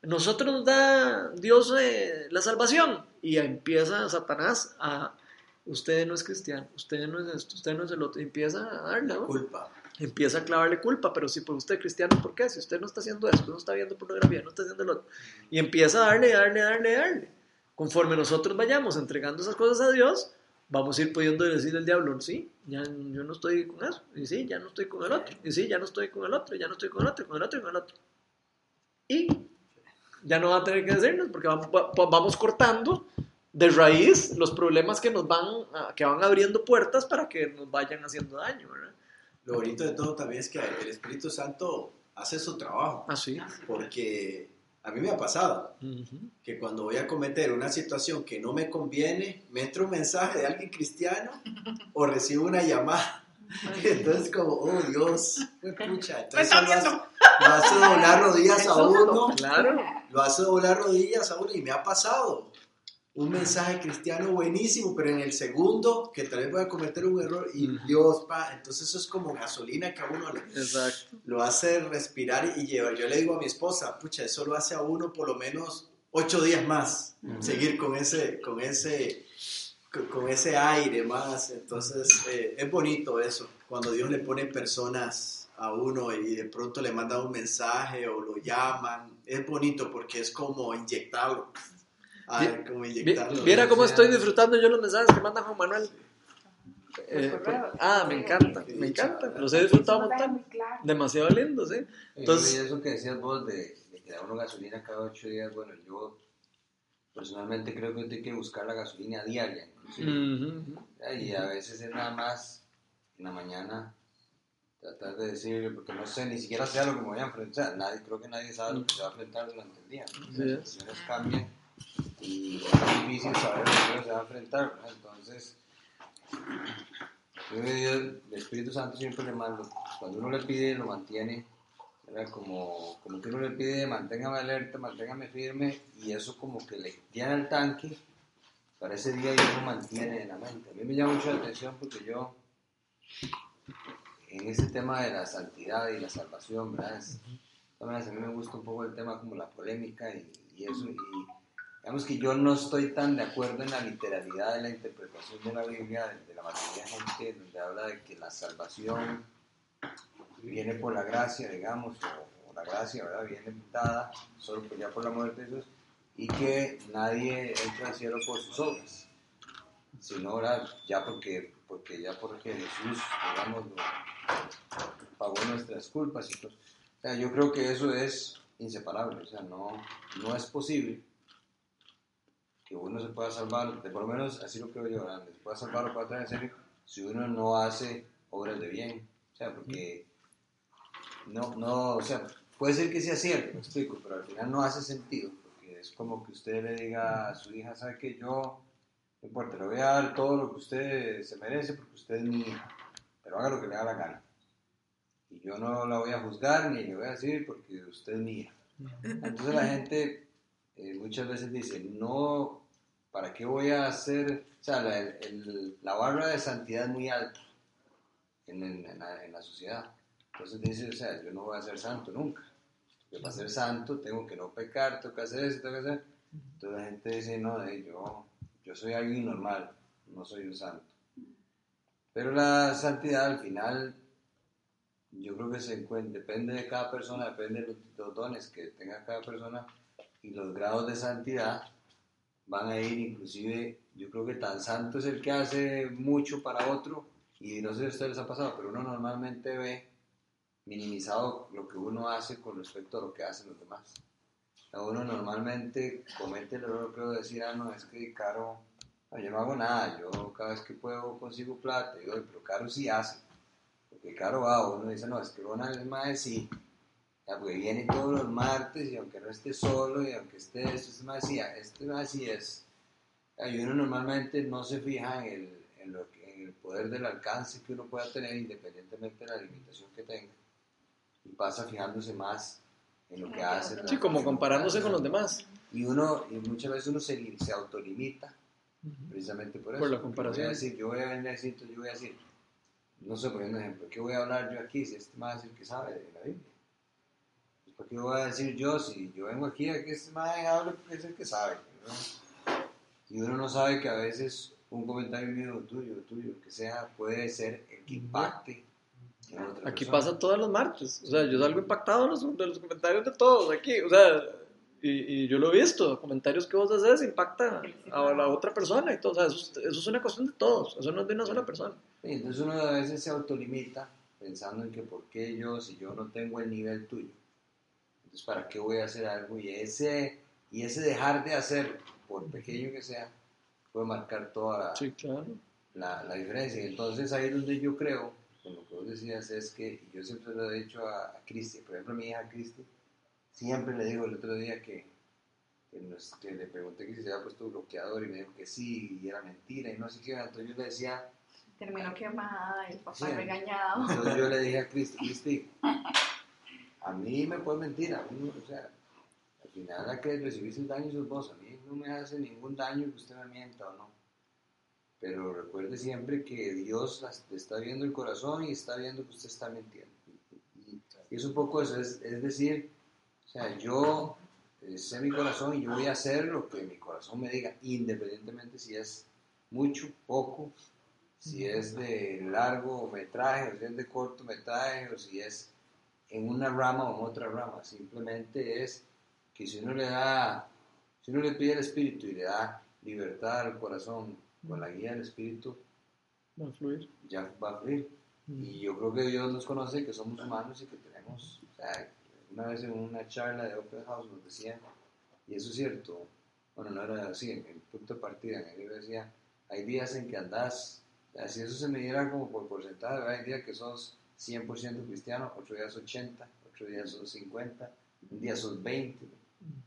Nosotros nos da Dios eh, la salvación y empieza Satanás a, usted no es cristiano, usted no es esto, usted no es el otro, empieza a darle, ¿no? Culpa. Empieza a clavarle culpa, pero si pues usted cristiano, ¿por qué? Si usted no está haciendo esto, no está viendo pornografía, no está haciendo lo otro. Y empieza a darle, darle, darle, darle. Conforme nosotros vayamos entregando esas cosas a Dios, vamos a ir pudiendo decir al diablo, sí, ya yo no estoy con eso, y sí, ya no estoy con el otro, y sí, ya no estoy con el otro, ya no estoy con el otro, con el otro, con el otro. Y ya no va a tener que decirnos, porque vamos, va- vamos cortando de raíz los problemas que nos van, que van abriendo puertas para que nos vayan haciendo daño, ¿verdad? Lo bonito de todo también es que el Espíritu Santo hace su trabajo, Así. porque a mí me ha pasado que cuando voy a cometer una situación que no me conviene, me entra un mensaje de alguien cristiano o recibo una llamada. Entonces como, oh Dios, qué pucha. Entonces está lo hace, lo hace doblar rodillas a uno, Claro. lo hace doblar rodillas a uno y me ha pasado. Un mensaje cristiano buenísimo, pero en el segundo, que tal vez voy a cometer un error y. Dios, pa, entonces eso es como gasolina que a uno Exacto. lo hace respirar y llevar. Yo le digo a mi esposa, pucha, eso lo hace a uno por lo menos ocho días más, seguir con ese, con ese, con, con ese aire más. Entonces, eh, es bonito eso, cuando Dios le pone personas a uno y de pronto le manda un mensaje o lo llaman. Es bonito porque es como inyectarlo. Ah, Vi- como inyectarlo. Viera cómo estoy disfrutando yo los mensajes que manda Juan Manuel. Eh, Por por- ah, me encanta, me encanta. Los he disfrutado un montón. Demasiado lindos, ¿sí? Entonces- Entonces, eso que decías vos de, de que da uno gasolina cada ocho días, bueno, yo personalmente creo que uno tiene que buscar la gasolina diaria. inclusive. Ujú. Ya, Y a veces es nada más en la mañana tratar de decirle, porque no sé, ni siquiera sé a lo que me voy a enfrentar. Nadie, creo que nadie sabe lo que se va a enfrentar durante el día. ¿no? Sí. Las situaciones cambian y es difícil saber a uno se va a enfrentar. Entonces, el Espíritu Santo siempre le manda, cuando uno le pide, lo mantiene. ¿verdad? Como, como que uno le pide, manténgame alerta, manténgame firme, y eso como que le llena el tanque para ese día y uno mantiene en la mente. A mí me llama mucho la atención porque yo, en ese tema de la santidad y la salvación, ¿verdad? A mí me gusta un poco el tema como la polémica y, eso, digamos que yo no estoy tan de acuerdo en la literalidad de la interpretación de la Biblia de, la mayoría de gente, donde habla de que la salvación viene por la gracia, digamos, o, la gracia, ¿verdad? Viene dada solo por, ya por la muerte de Jesús, y que nadie entra al cielo por sus obras, sino ahora ya porque, porque ya porque Jesús, digamos, pagó nuestras culpas y todo. O sea, yo creo que eso es inseparable, o sea, no, no es posible que uno se pueda salvar, de por lo menos así lo creo yo, ¿verdad? se pueda salvar o pueda traer en serio si uno no hace obras de bien, o sea, porque no, no, o sea, puede ser que sea cierto, me explico, pero al final no hace sentido, porque es como que usted le diga a su hija, ¿sabe que yo, no importa, le voy a dar todo lo que usted se merece porque usted es mi hija, pero haga lo que le da la gana. Y yo no la voy a juzgar ni le voy a decir porque usted es mi hija. Entonces la gente eh, muchas veces dice, no, ¿para qué voy a hacer? O sea, la, la barra de santidad es muy alta en, en- la, sociedad. Entonces dice, o sea, yo no voy a ser santo nunca. Porque para ser santo tengo que no pecar, tengo que hacer eso, tengo que hacer. Entonces la gente dice, no, yo, yo soy alguien normal, no soy un santo. Pero la santidad al final, yo creo que se depende de cada persona, depende de los dones que tenga cada persona y los grados de santidad van a ir inclusive, yo creo que tan santo es el que hace mucho para otro y no sé si a ustedes les ha pasado, pero uno normalmente ve minimizado lo que uno hace con respecto a lo que hacen los demás. Uno normalmente comete el error, creo, de decir, ah, no, es que Caro, no, yo no hago nada, yo cada vez que puedo consigo plata, y doy, pero Caro sí hace. Porque Caro va, uno dice, no, es que Ronald más sí, ya, porque viene todos los martes y aunque no esté solo y aunque esté esto, este más sí, este más sí es. Y uno normalmente no se fija en el, en, lo en el poder del alcance que uno pueda tener independientemente de la limitación que tenga. Y pasa fijándose más en lo que hace. Sí, como comparándose con los demás. Y uno, y muchas veces uno se, se autolimita precisamente por eso. Por la comparación. Voy a decir, yo voy a venir a decir, yo voy a decir, no sé, por ejemplo, ¿qué voy a hablar yo aquí si este más es el que sabe de la Biblia? Pues, ¿Por qué voy a decir yo si yo vengo aquí a que este más hable porque es el que sabe? ¿no? Y uno no sabe que a veces un comentario mío, tuyo, tuyo, que sea, puede ser el que impacte en otra Aquí persona. pasa todos los martes. O sea, yo salgo impactado de los, de los comentarios de todos aquí. O sea, y, y yo lo he visto. Comentarios que vos haces impactan a la otra persona y todo. O sea, eso, es- eso es una cuestión de todos. Eso no es de una sola persona. Sí, entonces uno a veces se autolimita pensando en que por qué yo, si yo no tengo el nivel tuyo, entonces para qué voy a hacer algo y ese, y ese dejar de hacer, por pequeño que sea, puede marcar toda la, Sí, claro. la, la diferencia. Y entonces ahí es donde yo creo, con lo que vos decías, es que, y yo siempre lo he dicho a, a Cristi, por ejemplo a mi hija Cristi, siempre le digo el otro día que, que, nos- que le pregunté que si se había puesto bloqueador y me dijo que sí, y era mentira, y no sé qué, entonces yo le decía, Terminó quemada, el papá Sí. regañado. Entonces yo le dije a Cristi, Cristi, a mí me puede mentir, a mí, o sea, al final la que recibís el daño sos vos, a mí no me hace ningún daño que usted me mienta o no. Pero recuerde siempre que Dios está viendo el corazón y está viendo que usted está mintiendo. Y, y es un poco eso, es, es decir, o sea, yo eh, sé mi corazón y yo voy a hacer lo que mi corazón me diga, independientemente si es mucho, poco, si es de largo metraje, o si es de corto metraje, o si es en una rama o en otra rama. Simplemente es que si uno le da, si uno le pide al espíritu y le da libertad al corazón con la guía del espíritu, Va a fluir. ya va a fluir. Y yo creo que Dios nos conoce, que somos humanos y que tenemos, o sea, una vez en una charla de Open House nos decían, y eso es cierto, bueno, no era así, en el punto de partida, en el libro decía, hay días en que andás, o sea, si eso se midiera como por porcentaje, hay días que sos 100% cristiano, otro día sos 80, otro día sos 50, un día sos 20,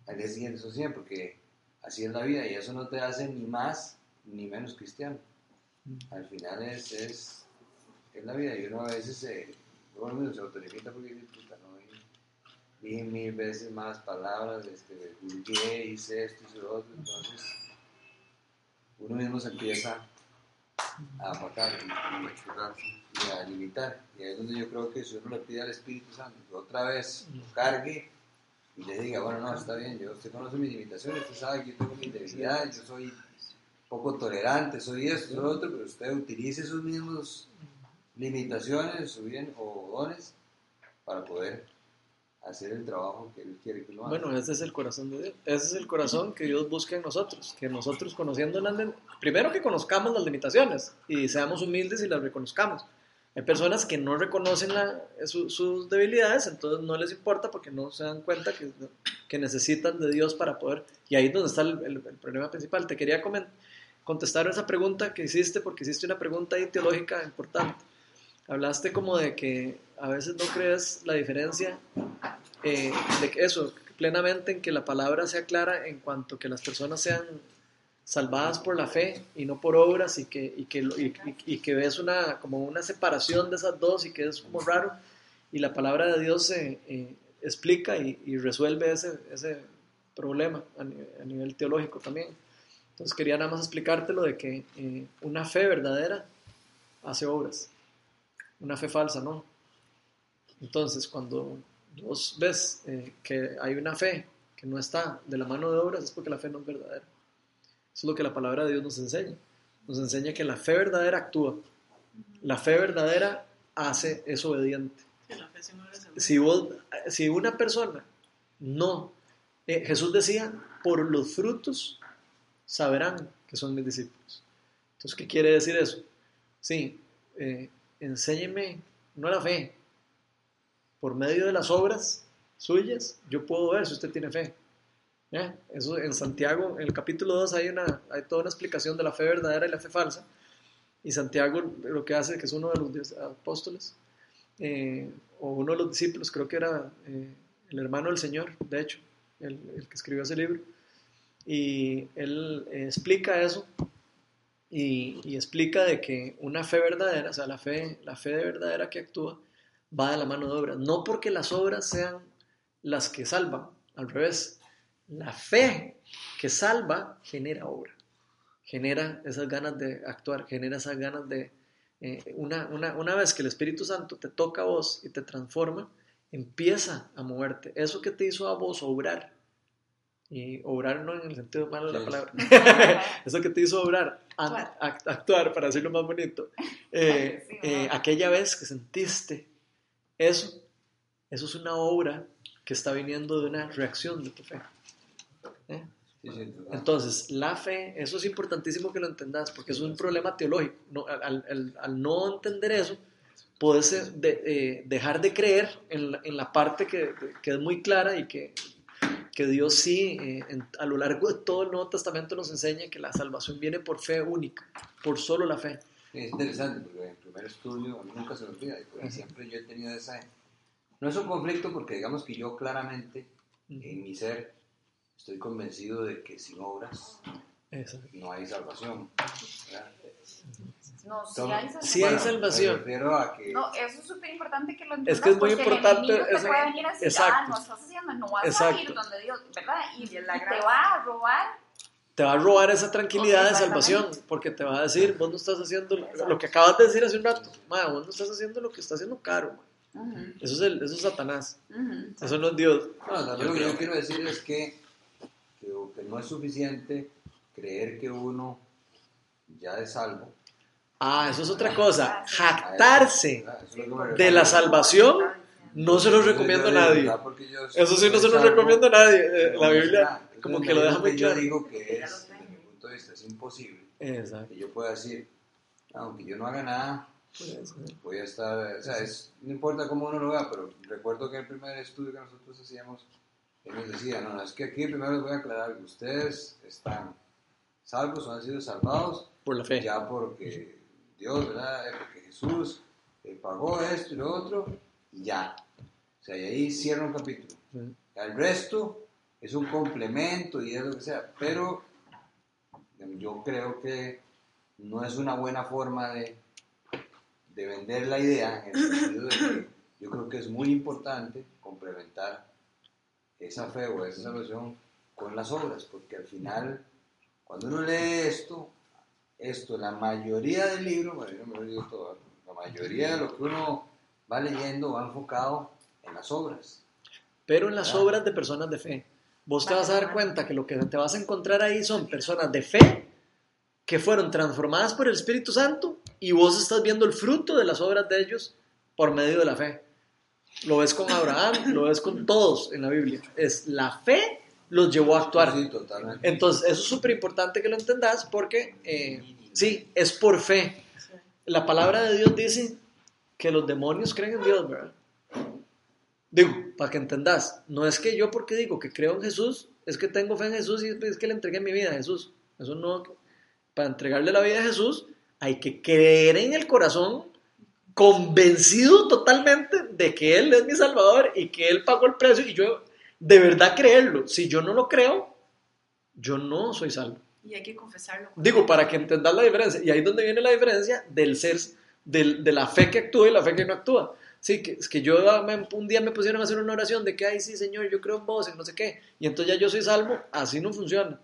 al día siguiente sos 100, porque así es la vida y eso no te hace ni más ni menos cristiano. Al final es, es, es la vida y uno a veces se, uno mismo se autolimita porque dice, puta, no, y dije mil veces más palabras, este, vulgué, hice esto, hice lo otro, entonces uno mismo se empieza a apacar y, y- a limitar. Y ahí es donde yo creo que si uno le pide al Espíritu Santo que otra vez lo cargue y le diga, bueno, no, está bien, yo, usted conoce mis limitaciones, usted sabe que yo tengo mis debilidades, yo soy poco tolerante, soy esto, soy otro, pero usted utilice sus mismos limitaciones su bien, o dones para poder hacer el trabajo que Él quiere que lo haga. Bueno, ese es el corazón de Dios. Ese es el corazón que Dios busca en nosotros. Que nosotros conociendo las... Primero que conozcamos las limitaciones y seamos humildes y las reconozcamos. Hay personas que no reconocen la- su- sus debilidades, entonces no les importa porque no se dan cuenta que, que necesitan de Dios para poder... Y ahí es donde está el, el- el problema principal. Te quería contestar esa pregunta que hiciste porque hiciste una pregunta ahí teológica importante. Hablaste como de que a veces no crees la diferencia eh, de que eso, plenamente en que la palabra sea clara en cuanto que las personas sean salvadas por la fe y no por obras y que, y que, y, que ves una, como una separación de esas dos y que es como raro y la palabra de Dios eh, eh, explica y, resuelve ese, ese problema a nivel, a nivel teológico también. Entonces quería nada más explicártelo de que eh, una fe verdadera hace obras, una fe falsa no. Entonces cuando vos ves eh, que hay una fe que no está de la mano de obras, es porque la fe no es verdadera. Eso es lo que la palabra de Dios nos enseña. Nos enseña que la fe verdadera actúa. La fe verdadera hace, es obediente. Si, vos, si una persona no, eh, Jesús decía, por los frutos saberán que son mis discípulos. Entonces, ¿qué quiere decir eso? Sí, eh, enséñeme, no la fe, por medio de las obras suyas, yo puedo ver si usted tiene fe. ¿Eh? Eso en Santiago, en el capítulo 2 hay, una, hay toda una explicación de la fe verdadera y la fe falsa. Y Santiago lo que hace, que es uno de los apóstoles, eh, o uno de los discípulos, creo que era eh, el hermano del Señor, de hecho, el, que escribió ese libro, y él explica eso y, y explica de que una fe verdadera, o sea, la fe, la fe verdadera que actúa, va de la mano de obras. No porque las obras sean las que salvan, al revés. La fe que salva genera obra, genera esas ganas de actuar, genera esas ganas de... eh, una, una, una vez que el Espíritu Santo te toca a vos y te transforma, empieza a moverte. Eso que te hizo a vos obrar, y obrar no en el sentido malo de la palabra, eso que te hizo obrar, a- Actuar. a- actuar, para decirlo más bonito, eh, eh, aquella vez que sentiste eso, eso es una obra que está viniendo de una reacción de tu fe. ¿eh? Entonces, la fe, eso es importantísimo que lo entendas, porque es un problema teológico. No, al, al- al no entender eso, puedes eh, de- eh, dejar de creer en la, en la parte que, que es muy clara y que, que Dios sí, eh, en- a lo largo de todo el Nuevo Testamento nos enseña que la salvación viene por fe única, por solo la fe. Es interesante porque en el primer estudio a mí nunca se me olvida y porque siempre yo he tenido esa... No es un conflicto porque digamos que yo claramente en mi ser estoy convencido de que sin obras Exacto. no hay salvación. ¿verdad? No, sí hay salvación. Sí hay Bueno, salvación. Refiero a que... No, eso es súper importante que lo Es entiendas. que es muy porque importante El enemigo te ese- puede venir a decir, exacto. ah, no estás haciendo, no vas a Exacto. ir donde Dios, ¿verdad? Y, Y te va a robar. Te va a robar esa tranquilidad de salvación, porque te va a decir, vos no estás haciendo lo, lo que acabas de decir hace un rato, ma, vos no estás haciendo lo que está haciendo Caro, ma. Ujú, eso, es el- eso es Satanás, ujú. eso no es Dios. No, también Yo lo que yo quiero decir es que, que, que no es suficiente creer que uno ya es salvo. Ah, eso es otra cosa, Ah, jactarse me de la salvación, no se lo Entonces, recomiendo a nadie. Eso sí no se soy lo salvo, recomiendo a nadie, eh, la Biblia como que lo deja muy donde Yo claro. digo que es, desde mi punto de vista, es imposible Exacto. que yo pueda decir, aunque yo no haga nada, voy a estar, o sea, es, no importa cómo uno lo vea, pero recuerdo que el primer estudio que nosotros hacíamos, él nos decía, no, no, es que aquí primero les voy a aclarar que ustedes están salvos o han sido salvados Por la fe. ya porque Dios, ¿verdad? Porque Jesús eh, pagó esto y lo otro, y ya. Sea, y ahí cierra un capítulo. El resto es un complemento y es lo que sea, pero yo creo que no es una buena forma de, de vender la idea, en el sentido de que yo creo que es muy importante complementar esa fe o esa salvación con las obras, porque al final, cuando uno lee esto, esto, la mayoría del libro, bueno, yo no me lo digo todo, la mayoría de lo que uno va leyendo va enfocado en las obras. pero en las Ah. obras de personas de fe. Vos te Va vas a dar tomando. cuenta que lo que te vas a encontrar ahí son personas de fe que fueron transformadas por el Espíritu Santo y vos estás viendo el fruto de las obras de ellos por medio de la fe. Lo ves con Abraham, lo ves con todos en la Biblia. Es la fe los llevó a actuar. Sí, totalmente. Entonces, eso es súper importante que lo entendas porque, eh, sí, es por fe. La palabra de Dios dice que los demonios creen en Dios, ¿verdad? Digo, para que entendas, no es que yo porque digo que creo en Jesús, es que tengo fe en Jesús y es que le entregué mi vida a Jesús. Eso no, para entregarle la vida a Jesús hay que creer en el corazón, convencido totalmente de que Él es mi Salvador y que Él pagó el precio y yo de verdad creerlo. Si yo no lo creo, yo no soy salvo. Y hay que confesarlo. Digo, para que entendas la diferencia. Y ahí es donde viene la diferencia del ser, del- de la fe que actúa y la fe que no actúa. Sí, que, es que yo un día me pusieron a hacer una oración de que, ay, sí, Señor, yo creo en vos, en no sé qué. Y entonces ya yo soy salvo. Así no funciona.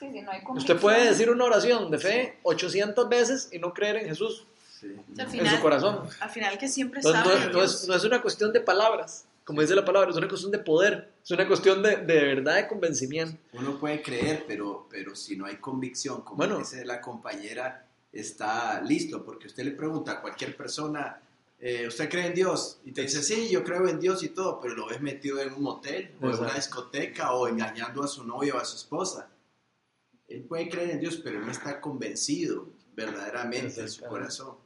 Sí, sí, no hay Usted puede decir una oración de fe 800 veces y no creer en Jesús, Sí. O sea, al en final, su corazón. al final que siempre Entonces, sabe no, no es, no es una cuestión de palabras, como dice la palabra, es una cuestión de poder, es una cuestión de, de verdad, de convencimiento. Uno puede creer, pero, pero si no hay convicción, como Bueno. dice la compañera, está listo, porque usted le pregunta a cualquier persona, eh, ¿usted cree en Dios? Y te dice, sí, yo creo en Dios y todo, pero lo ves metido en un motel o en una discoteca o engañando a su novio o a su esposa. Él puede creer en Dios, pero no está convencido verdaderamente en su corazón.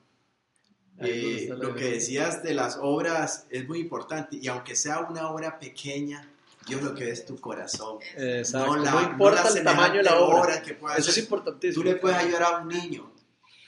Eh, lo que decías de las obras es muy importante y aunque sea una obra pequeña, Dios lo que es tu corazón. Exacto. No, la- importa la el tamaño de la obra. que Eso es ser. importantísimo. Tú le puedes ayudar a un niño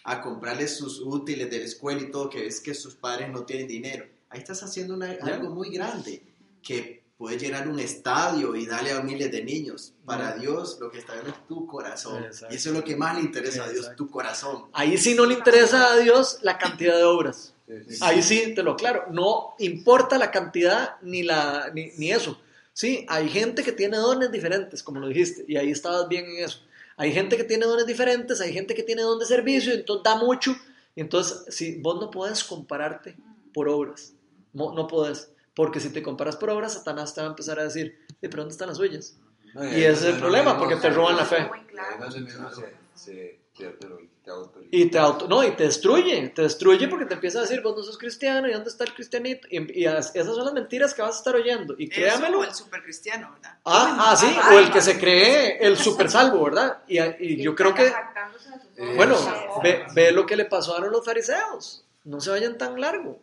a comprarle sus útiles de la escuela y todo, que es que sus padres no tienen dinero. Ahí estás haciendo una- algo muy grande, que puede llenar un estadio y darle a miles de niños. Para. Dios lo que está viendo es tu corazón. Exacto. Y eso es lo que más le interesa a Dios, Exacto. tu corazón. Ahí sí no le interesa a Dios la cantidad de obras. Sí, sí. Ahí sí, te lo aclaro. No importa la cantidad ni, la, ni, ni eso. Sí, hay gente que tiene dones diferentes, como lo dijiste, y ahí estabas bien en eso. Hay gente que tiene dones diferentes, hay gente que tiene don de servicio, entonces da mucho. Y entonces, si vos no puedes compararte por obras, no, no puedes. Porque si te comparas por obras, Satanás te va a empezar a decir, "Sí, pero ¿dónde están las suyas? No, Y ese es el problema, porque te roban la fe. Claro. Te autoriza. Y te auto, no, y te destruye, te destruye porque te empieza a decir, vos no sos cristiano, ¿y dónde está el cristianito? Y, y as- esas son las mentiras que vas a estar oyendo. Y créamelo. Eso, o el supercristiano, ¿verdad? Ah, ah, sí, o el que se cree el super salvo, ¿verdad? Y, y yo creo que, bueno, ve, ve lo que le pasó a los fariseos. No se vayan tan largo.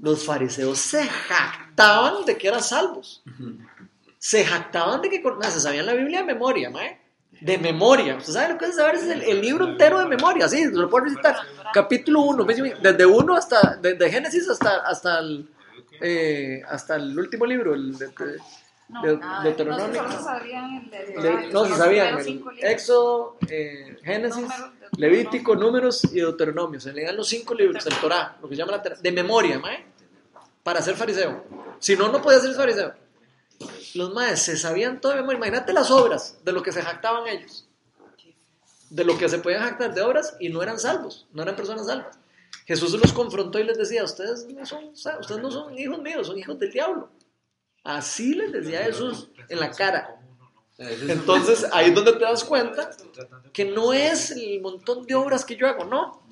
Los fariseos se jactaban de que eran salvos. Se jactaban de que con- se sabían la Biblia de memoria, mae. De memoria. ¿Usted sabe lo que es saber? Es el, el libro entero de memoria, sí, lo puedes visitar. Capítulo 1, desde 1 hasta, desde Génesis hasta, hasta, el, eh, hasta el último libro, el de- de- No, de-. No, se sabían el de, no, se el. Éxodo, eh, Génesis. Levítico, Números y Deuteronomio. Se leían los cinco libros del Torah, lo que se llama la de memoria, mae, para ser fariseo. Si no, no podía ser fariseo. Los maes se sabían todo de memoria. Imagínate las obras de lo que se jactaban ellos. De lo que se podían jactar de obras y no eran salvos, no eran personas salvas. Jesús los confrontó y les decía, ustedes no son, ustedes no son hijos míos, son hijos del diablo. Así les decía Jesús en la cara. Entonces ahí es donde te das cuenta que no es el montón de obras que yo hago, no.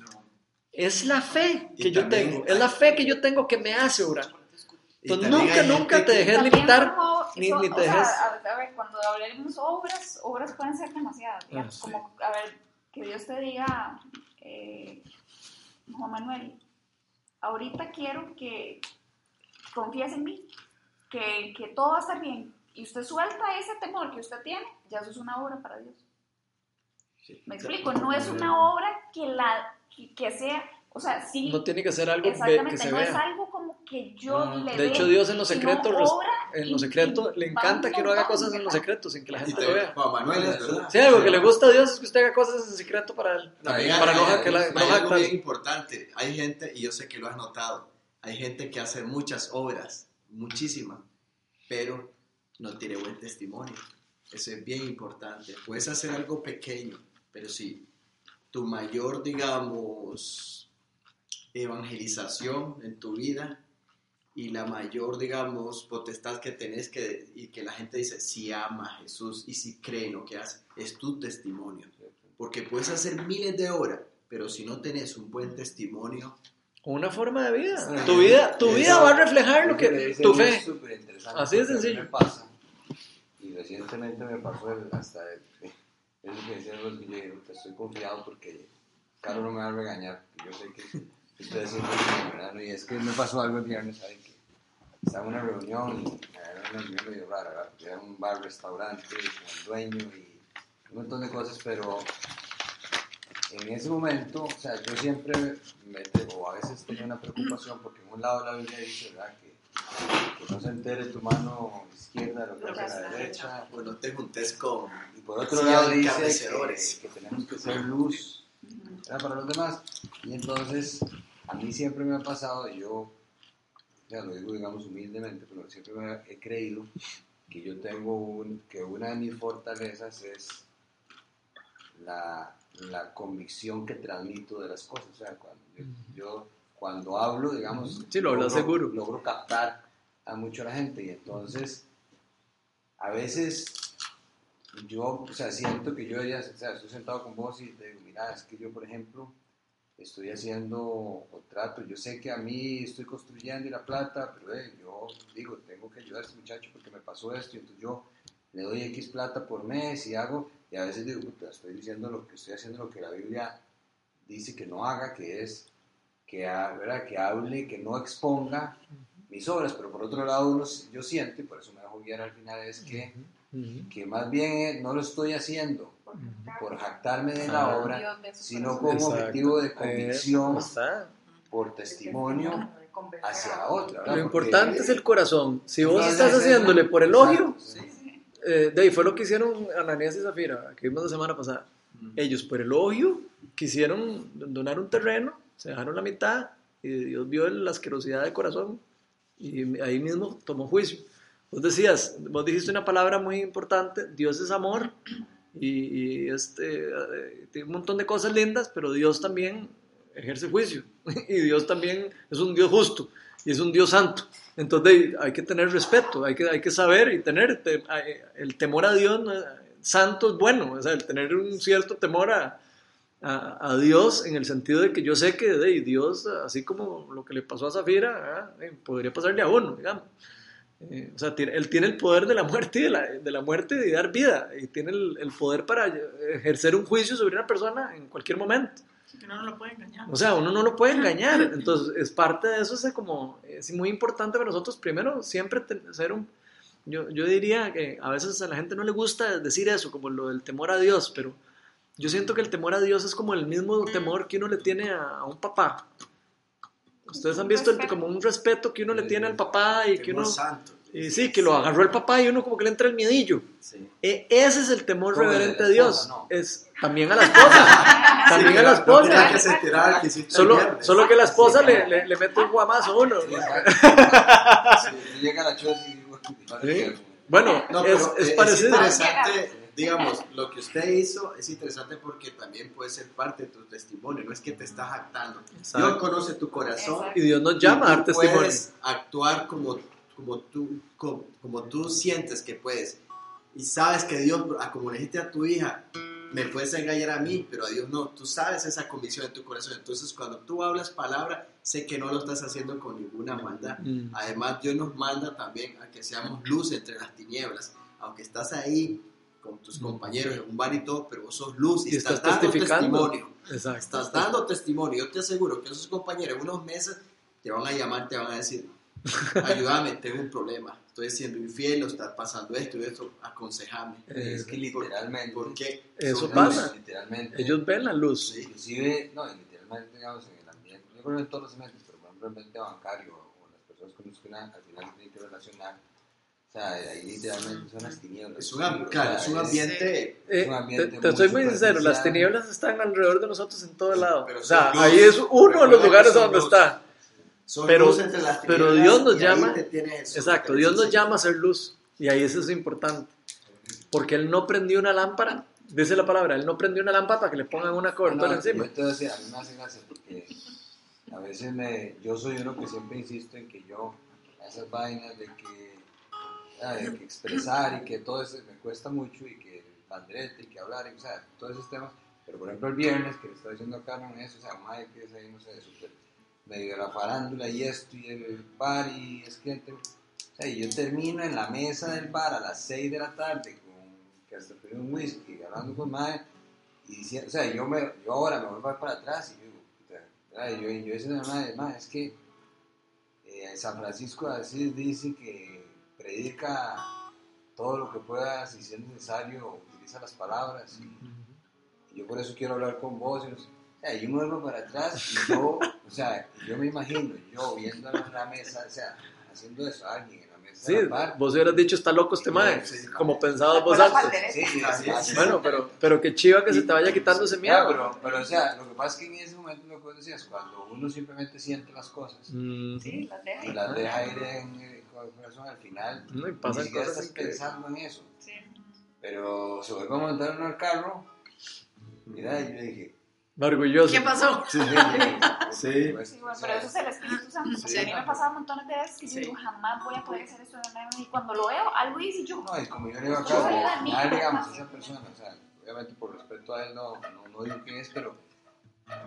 Es la fe que yo tengo, es la fe que yo tengo que me hace obrar. Y Entonces nunca, nunca te dejes limitar, como- ni, so- ni o te sea, dejes... a, a ver, cuando hablemos obras, obras pueden ser demasiadas. Ah, sí. Como, a ver, que Dios te diga, eh, Juan Manuel, ahorita quiero que confíes en mí, que, que todo va a estar bien. Y usted suelta ese temor que usted tiene, ya eso es una obra para Dios. Sí. Me explico, no es una obra que, la, que, que sea, o sea, sí, No tiene que ser algo ve- que exactamente, se no es algo como que yo Ah, le de hecho, Dios en los secretos, en lo y- secreto, y le encanta que uno haga cosas en lo ¿verdad? secreto sin que la gente te- lo vea. Juan Manuel, es verdad. Sí, algo que le gusta a Dios es que usted haga cosas en secreto para él. Para hay, no, que la- hay algo bien importante. Hay gente, y yo sé que lo has notado, hay gente que hace muchas obras, muchísimas, pero no tiene buen testimonio. Eso es bien importante. Puedes hacer algo pequeño, pero si tu mayor, digamos, evangelización en tu vida y la mayor, digamos, potestad que tenés que, y que la gente dice, si ama a Jesús y si cree en lo que hace, es tu testimonio. Porque puedes hacer miles de horas, pero si no tenés un buen testimonio, Una forma de vida. Sí. Tu vida, tu Eso- vida va a reflejar lo que tu fe. es. Así de sencillo. Me pasa, y recientemente me pasó el- hasta el, eso que decían los que yo dije, "Puta, estoy confiado porque Caro no me va a regañar, yo sé que estoy haciendo bien, ¿verdad? Y es que me pasó algo el viernes, ¿saben? Que estaba en una reunión, y era una reunión medio rara, ¿verdad? Porque era un bar, restaurante, con el dueño y un montón de cosas, pero en ese momento, o sea, yo siempre me, o a veces tenía una preocupación porque en un lado de la Biblia dice, ¿verdad? Que, que no se entere tu mano izquierda lo que hace la derecha. pues no te juntes con... Y por otro Sí, lado dice que, que tenemos que ser luz ¿verdad? para los demás. Y entonces, a mí siempre me ha pasado, yo, ya lo digo digamos humildemente, pero siempre me he creído que yo tengo un, que una de mis fortalezas es la, la convicción que transmito de las cosas. O sea, cuando yo, yo cuando hablo, digamos, Sí, lo logro- seguro. logro captar a mucho a la gente y entonces a veces yo, o sea, siento que yo ya, o sea, estoy sentado con vos y te digo, mira, es que yo, por ejemplo, estoy haciendo o trato, yo sé que a mí estoy construyendo y la plata, pero eh, yo digo, tengo que ayudar a este muchacho porque me pasó esto, y entonces yo le doy X plata por mes y hago, y a veces digo, puta, estoy diciendo lo que estoy haciendo, lo que la Biblia dice que no haga, que es que, ¿verdad? que hable, que no exponga mis obras, pero por otro lado uno, yo siento, y por eso me dejo guiar al final, es que, que más bien eh, no lo estoy haciendo por jactarme de la Ah. obra, sino como Exacto. objetivo de convicción por testimonio hacia otra. ¿verdad? Lo Porque- importante es el corazón. Si vos No, estás haciéndole por elogio, sí. eh, de ahí fue lo que hicieron Ananías y Zafira, que vimos la semana pasada. Ellos por elogio quisieron donar un terreno, se dejaron la mitad y Dios vio la asquerosidad del corazón y ahí mismo tomó juicio. Vos decías, vos dijiste una palabra muy importante, Dios es amor y, y, este, eh, tiene un montón de cosas lindas, pero Dios también ejerce juicio y Dios también es un Dios justo y es un Dios santo. Entonces hay que tener respeto, hay que, hay que saber y tener te- el temor a Dios santo es bueno, o sea, el tener un cierto temor a, a, a Dios en el sentido de que yo sé que de, Dios, así como lo que le pasó a Zafira, eh, podría pasarle a uno, digamos. Eh, o sea, tiene- él tiene el poder de la muerte y de la, de la muerte de dar vida, y tiene el, el poder para ejercer un juicio sobre una persona en cualquier momento. Que uno no lo puede engañar. O sea, uno no lo puede engañar. Entonces, es parte de eso, es como, es muy importante para nosotros, primero, siempre ser un... Yo, yo diría que a veces a la gente no le gusta decir eso, como lo del temor a Dios, pero yo siento que el temor a Dios es como el mismo temor que uno le tiene a, a un papá. Ustedes han visto el- como un respeto que uno le tiene al papá y que uno... santo. Y sí, que lo agarró el papá y uno como que le entra el miedillo. Sí. E- ese es el temor Como reverente a Dios. esposa, ¿no? Es también a la esposa. también Sí, a la que no esposa. que enterara que Solo, solo que la esposa le, le, le mete un guamazo a uno. Llega la y. Bueno, No, es, es parecido. interesante, digamos, lo que usted hizo es interesante porque también puede ser parte de tu testimonio, no es que te estás jactando. Exacto. Dios conoce tu corazón Exacto. Y Dios nos llama a testimonio. puedes actuar como, como, tú, como, como tú sientes que puedes. Y sabes que Dios, ah, como le dijiste a tu hija, me puedes engañar a mí, pero a Dios no. Tú sabes esa convicción en tu corazón. Entonces, cuando tú hablas palabra, sé que no lo estás haciendo con ninguna maldad. Mm. Además, Dios nos manda también a que seamos luz entre las tinieblas. Aunque estás ahí con tus compañeros en un bar y todo, pero vos sos luz y, Y estás, estás dando testimonio. Exacto. Estás dando testimonio. Yo te aseguro que esos compañeros en unos meses te van a llamar, te van a decir, ayúdame, tengo un problema. Estoy siendo infiel, o está pasando esto y esto, aconsejame. Es que literalmente. ¿Por qué? Eso pasa. luz. Literalmente. Ellos ven la luz. Sí. Inclusive, no, literalmente, digamos, en el ambiente, yo creo que en todos los ambientes, pero por ejemplo en el ambiente bancario o las personas con las que una al final tiene que relacionar, o sea, ahí literalmente son las tinieblas. Es un, claro, sea, es un ambiente... Eh, un ambiente te, te soy muy sincero, las tinieblas están alrededor de nosotros en todo lado. Pero O sea, luz. ahí es uno de los lugares donde luz. está. Son Pero- luz entre las pero Dios nos llama- Exacto, Dios nos llama a ser luz. Y ahí eso es importante. Porque Él no prendió una lámpara, dice la palabra, Él no prendió una lámpara para que le pongan una cobertura No, encima. Decir, a mí me hace gracia porque a veces me, yo soy uno que siempre insisto en que yo, esas vainas de que, de que expresar y que todo eso me cuesta mucho y que el bandrete y que hablar, y, o sea, todos esos temas. Pero por ejemplo el viernes que le estaba diciendo a Carmen eso, o sea, mae que es ahí, no sé, súper medio de la farándula y esto y el bar y es que o sea, yo termino en la mesa del bar a las 6 de la tarde con que hasta pedí un whisky hablando con mae y diciendo, o sea, yo, me, yo ahora me vuelvo para atrás y digo, yo, y yo diciendo a la madre, "Ma, es que eh, San Francisco de Asís dice que predica todo lo que pueda, si es necesario, utiliza las palabras. Y, y yo por eso quiero hablar con vos. Y no sé. o sea, yo me vuelvo para atrás y yo, o sea, yo me imagino, yo viendo en la mesa, o sea, haciendo eso a alguien en la mesa Sí, vos hubieras dicho, está loco este mae, Sí, como pensabas vos antes. Sí, sí. Bueno, pero, pero qué chiva que se te vaya quitando ese Ya, miedo. pero, pero, o sea, lo que pasa es que en ese momento lo que vos decías, cuando uno simplemente siente las cosas Mm, Sí, las deja. y las deja ir en al final no, y ni pasan siquiera cosas estás pensando en eso. Sí. Pero se vuelve a montar uno al carro, mira, y yo dije, Orgulloso. ¿Qué pasó? sí, Sí. pues, Sí, bueno, o pero eso es el Espíritu Santo. Sí. a mí me ha pasado montones de veces que yo Sí. digo, jamás voy a poder hacer esto de nuevo. Y cuando lo veo, algo dice yo. No, y como yo le digo al niña, final, digamos, ¿no? esa persona, o sea, obviamente por respeto a él no, no, no digo quién es, pero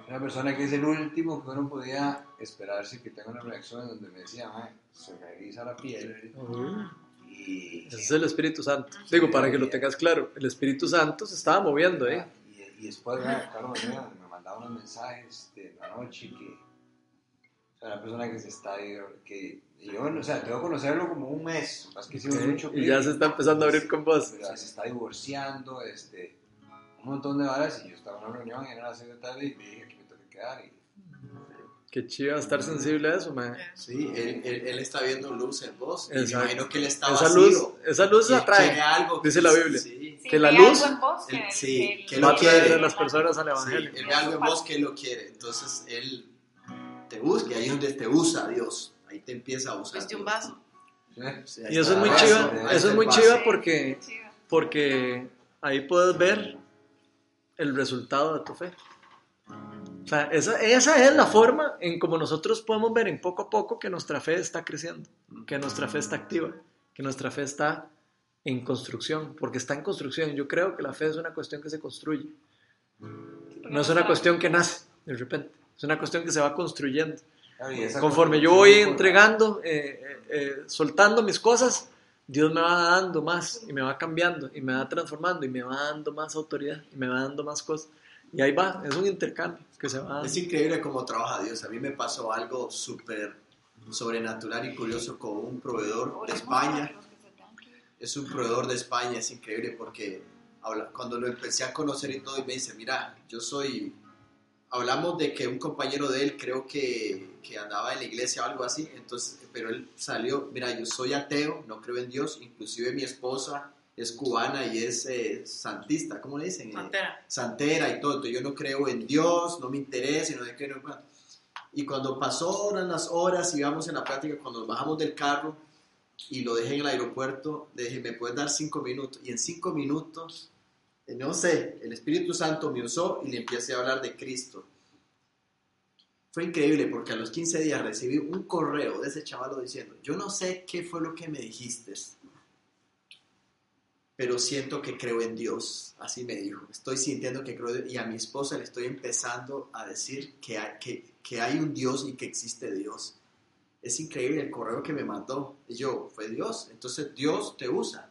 una persona que es el último que uno podía esperarse que tenga una reacción donde me decía, "Mae, se me eriza la piel Ujú. y, Ese es el Espíritu Santo. Digo, para que lo tengas claro, el Espíritu Santo se estaba moviendo, ¿eh? y, y después, ¿verdad? Carlos me, mandaba unos mensajes de la noche que O sea, una persona que se está... Que, y yo, o sea, tengo que conocerlo como un mes, más que sí, mucho Y ya se está empezando a abrir con vos. Se está divorciando, este, un montón de varas y yo estaba en una reunión y era las 6 de la tarde y me dije que me tengo que quedar y Qué chido estar sensible a eso, man. Sí, él, él, él está viendo luz en vos. Y me imagino que él está Esa vacío. luz, esa luz atrae. algo dice la Biblia. Sí, Sí, Que la luz- vos el- sí, el- que lo quiere. a las personas al Sí, evangelio. él ve algo en vos que lo quiere. Entonces él te busca y ahí es donde te usa Dios. Ahí te empieza a usar. Pues de un vaso. ¿sí? Sí, Y eso es muy chiva, vaso, ahí eso es muy chiva porque, Chiva. porque ahí puedes ver el resultado de tu fe. O sea, esa, esa es la forma en como nosotros podemos ver en poco a poco que nuestra fe está creciendo, que nuestra fe está activa, que nuestra fe está en construcción, porque está en construcción. Yo creo que la fe es una cuestión que se construye. No es una cuestión que nace de repente, es una cuestión que se va construyendo. Esa Conforme yo voy entregando, eh, eh, eh, soltando mis cosas, Dios me va dando más y me va cambiando y me va transformando y me va dando más autoridad y me va dando más cosas. Y ahí va, es un intercambio que se va dando. Es increíble cómo trabaja Dios. A mí me pasó algo súper sobrenatural y curioso con un proveedor de España. Es un proveedor de España, es increíble porque cuando lo empecé a conocer y todo, y me dice, mira, yo soy... Hablamos de que un compañero de él creo que, que andaba en la iglesia o algo así, entonces, pero él salió, mira, yo soy ateo, no creo en Dios, inclusive mi esposa es cubana y es eh, santista, ¿cómo le dicen? Eh, Santera. santera y todo, entonces yo no creo en Dios, no me interesa, y no sé qué, no cuánto. Y cuando pasaron las horas íbamos en la práctica, cuando nos bajamos del carro y lo dejé en el aeropuerto, le dije, ¿me puedes dar cinco minutos? Y en cinco minutos, no sé, el Espíritu Santo me usó y le empecé a hablar de Cristo. Fue increíble porque a los 15 días recibí un correo de ese chavalo diciendo, yo no sé qué fue lo que me dijiste, pero siento que creo en Dios. Así me dijo. Estoy sintiendo que creo. Y a mi esposa le estoy empezando a decir que hay, que hay un Dios y que existe Dios. Es increíble el correo que me mandó. Y yo, fue Dios. Entonces Dios te usa.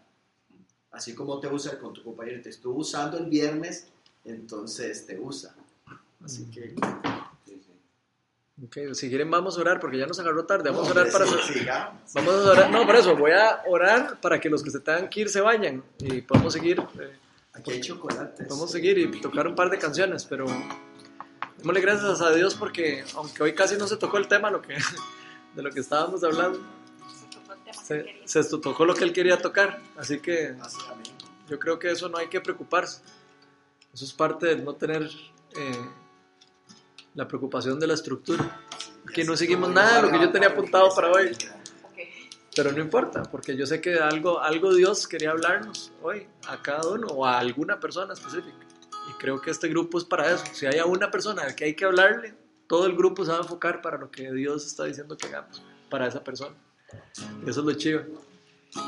Así como te usa con tu compañero. Te estuvo usando el viernes, entonces te usa. Así que... Sí, sí. Ok, si quieren vamos a orar porque ya nos agarró tarde. Vamos a orar para... sí. Vamos a orar, no, por eso, voy a orar para que los que se tengan que ir se vayan y podamos seguir, eh, Aquí hay chocolates. podamos seguir y tocar un par de canciones, pero démosle gracias a Dios porque aunque hoy casi no se tocó el tema lo que, de lo que estábamos hablando, se, se tocó lo que él quería tocar, así que yo creo que eso no hay que preocuparse, eso es parte de no tener eh, la preocupación de la estructura. Que no seguimos nada de lo que yo tenía apuntado para hoy. Pero no importa, porque yo sé que algo, algo Dios quería hablarnos hoy a cada uno o a alguna persona específica. Y creo que este grupo es para eso. Si hay a una persona que hay que hablarle, todo el grupo se va a enfocar para lo que Dios está diciendo que hagamos, para esa persona. Eso es lo chido.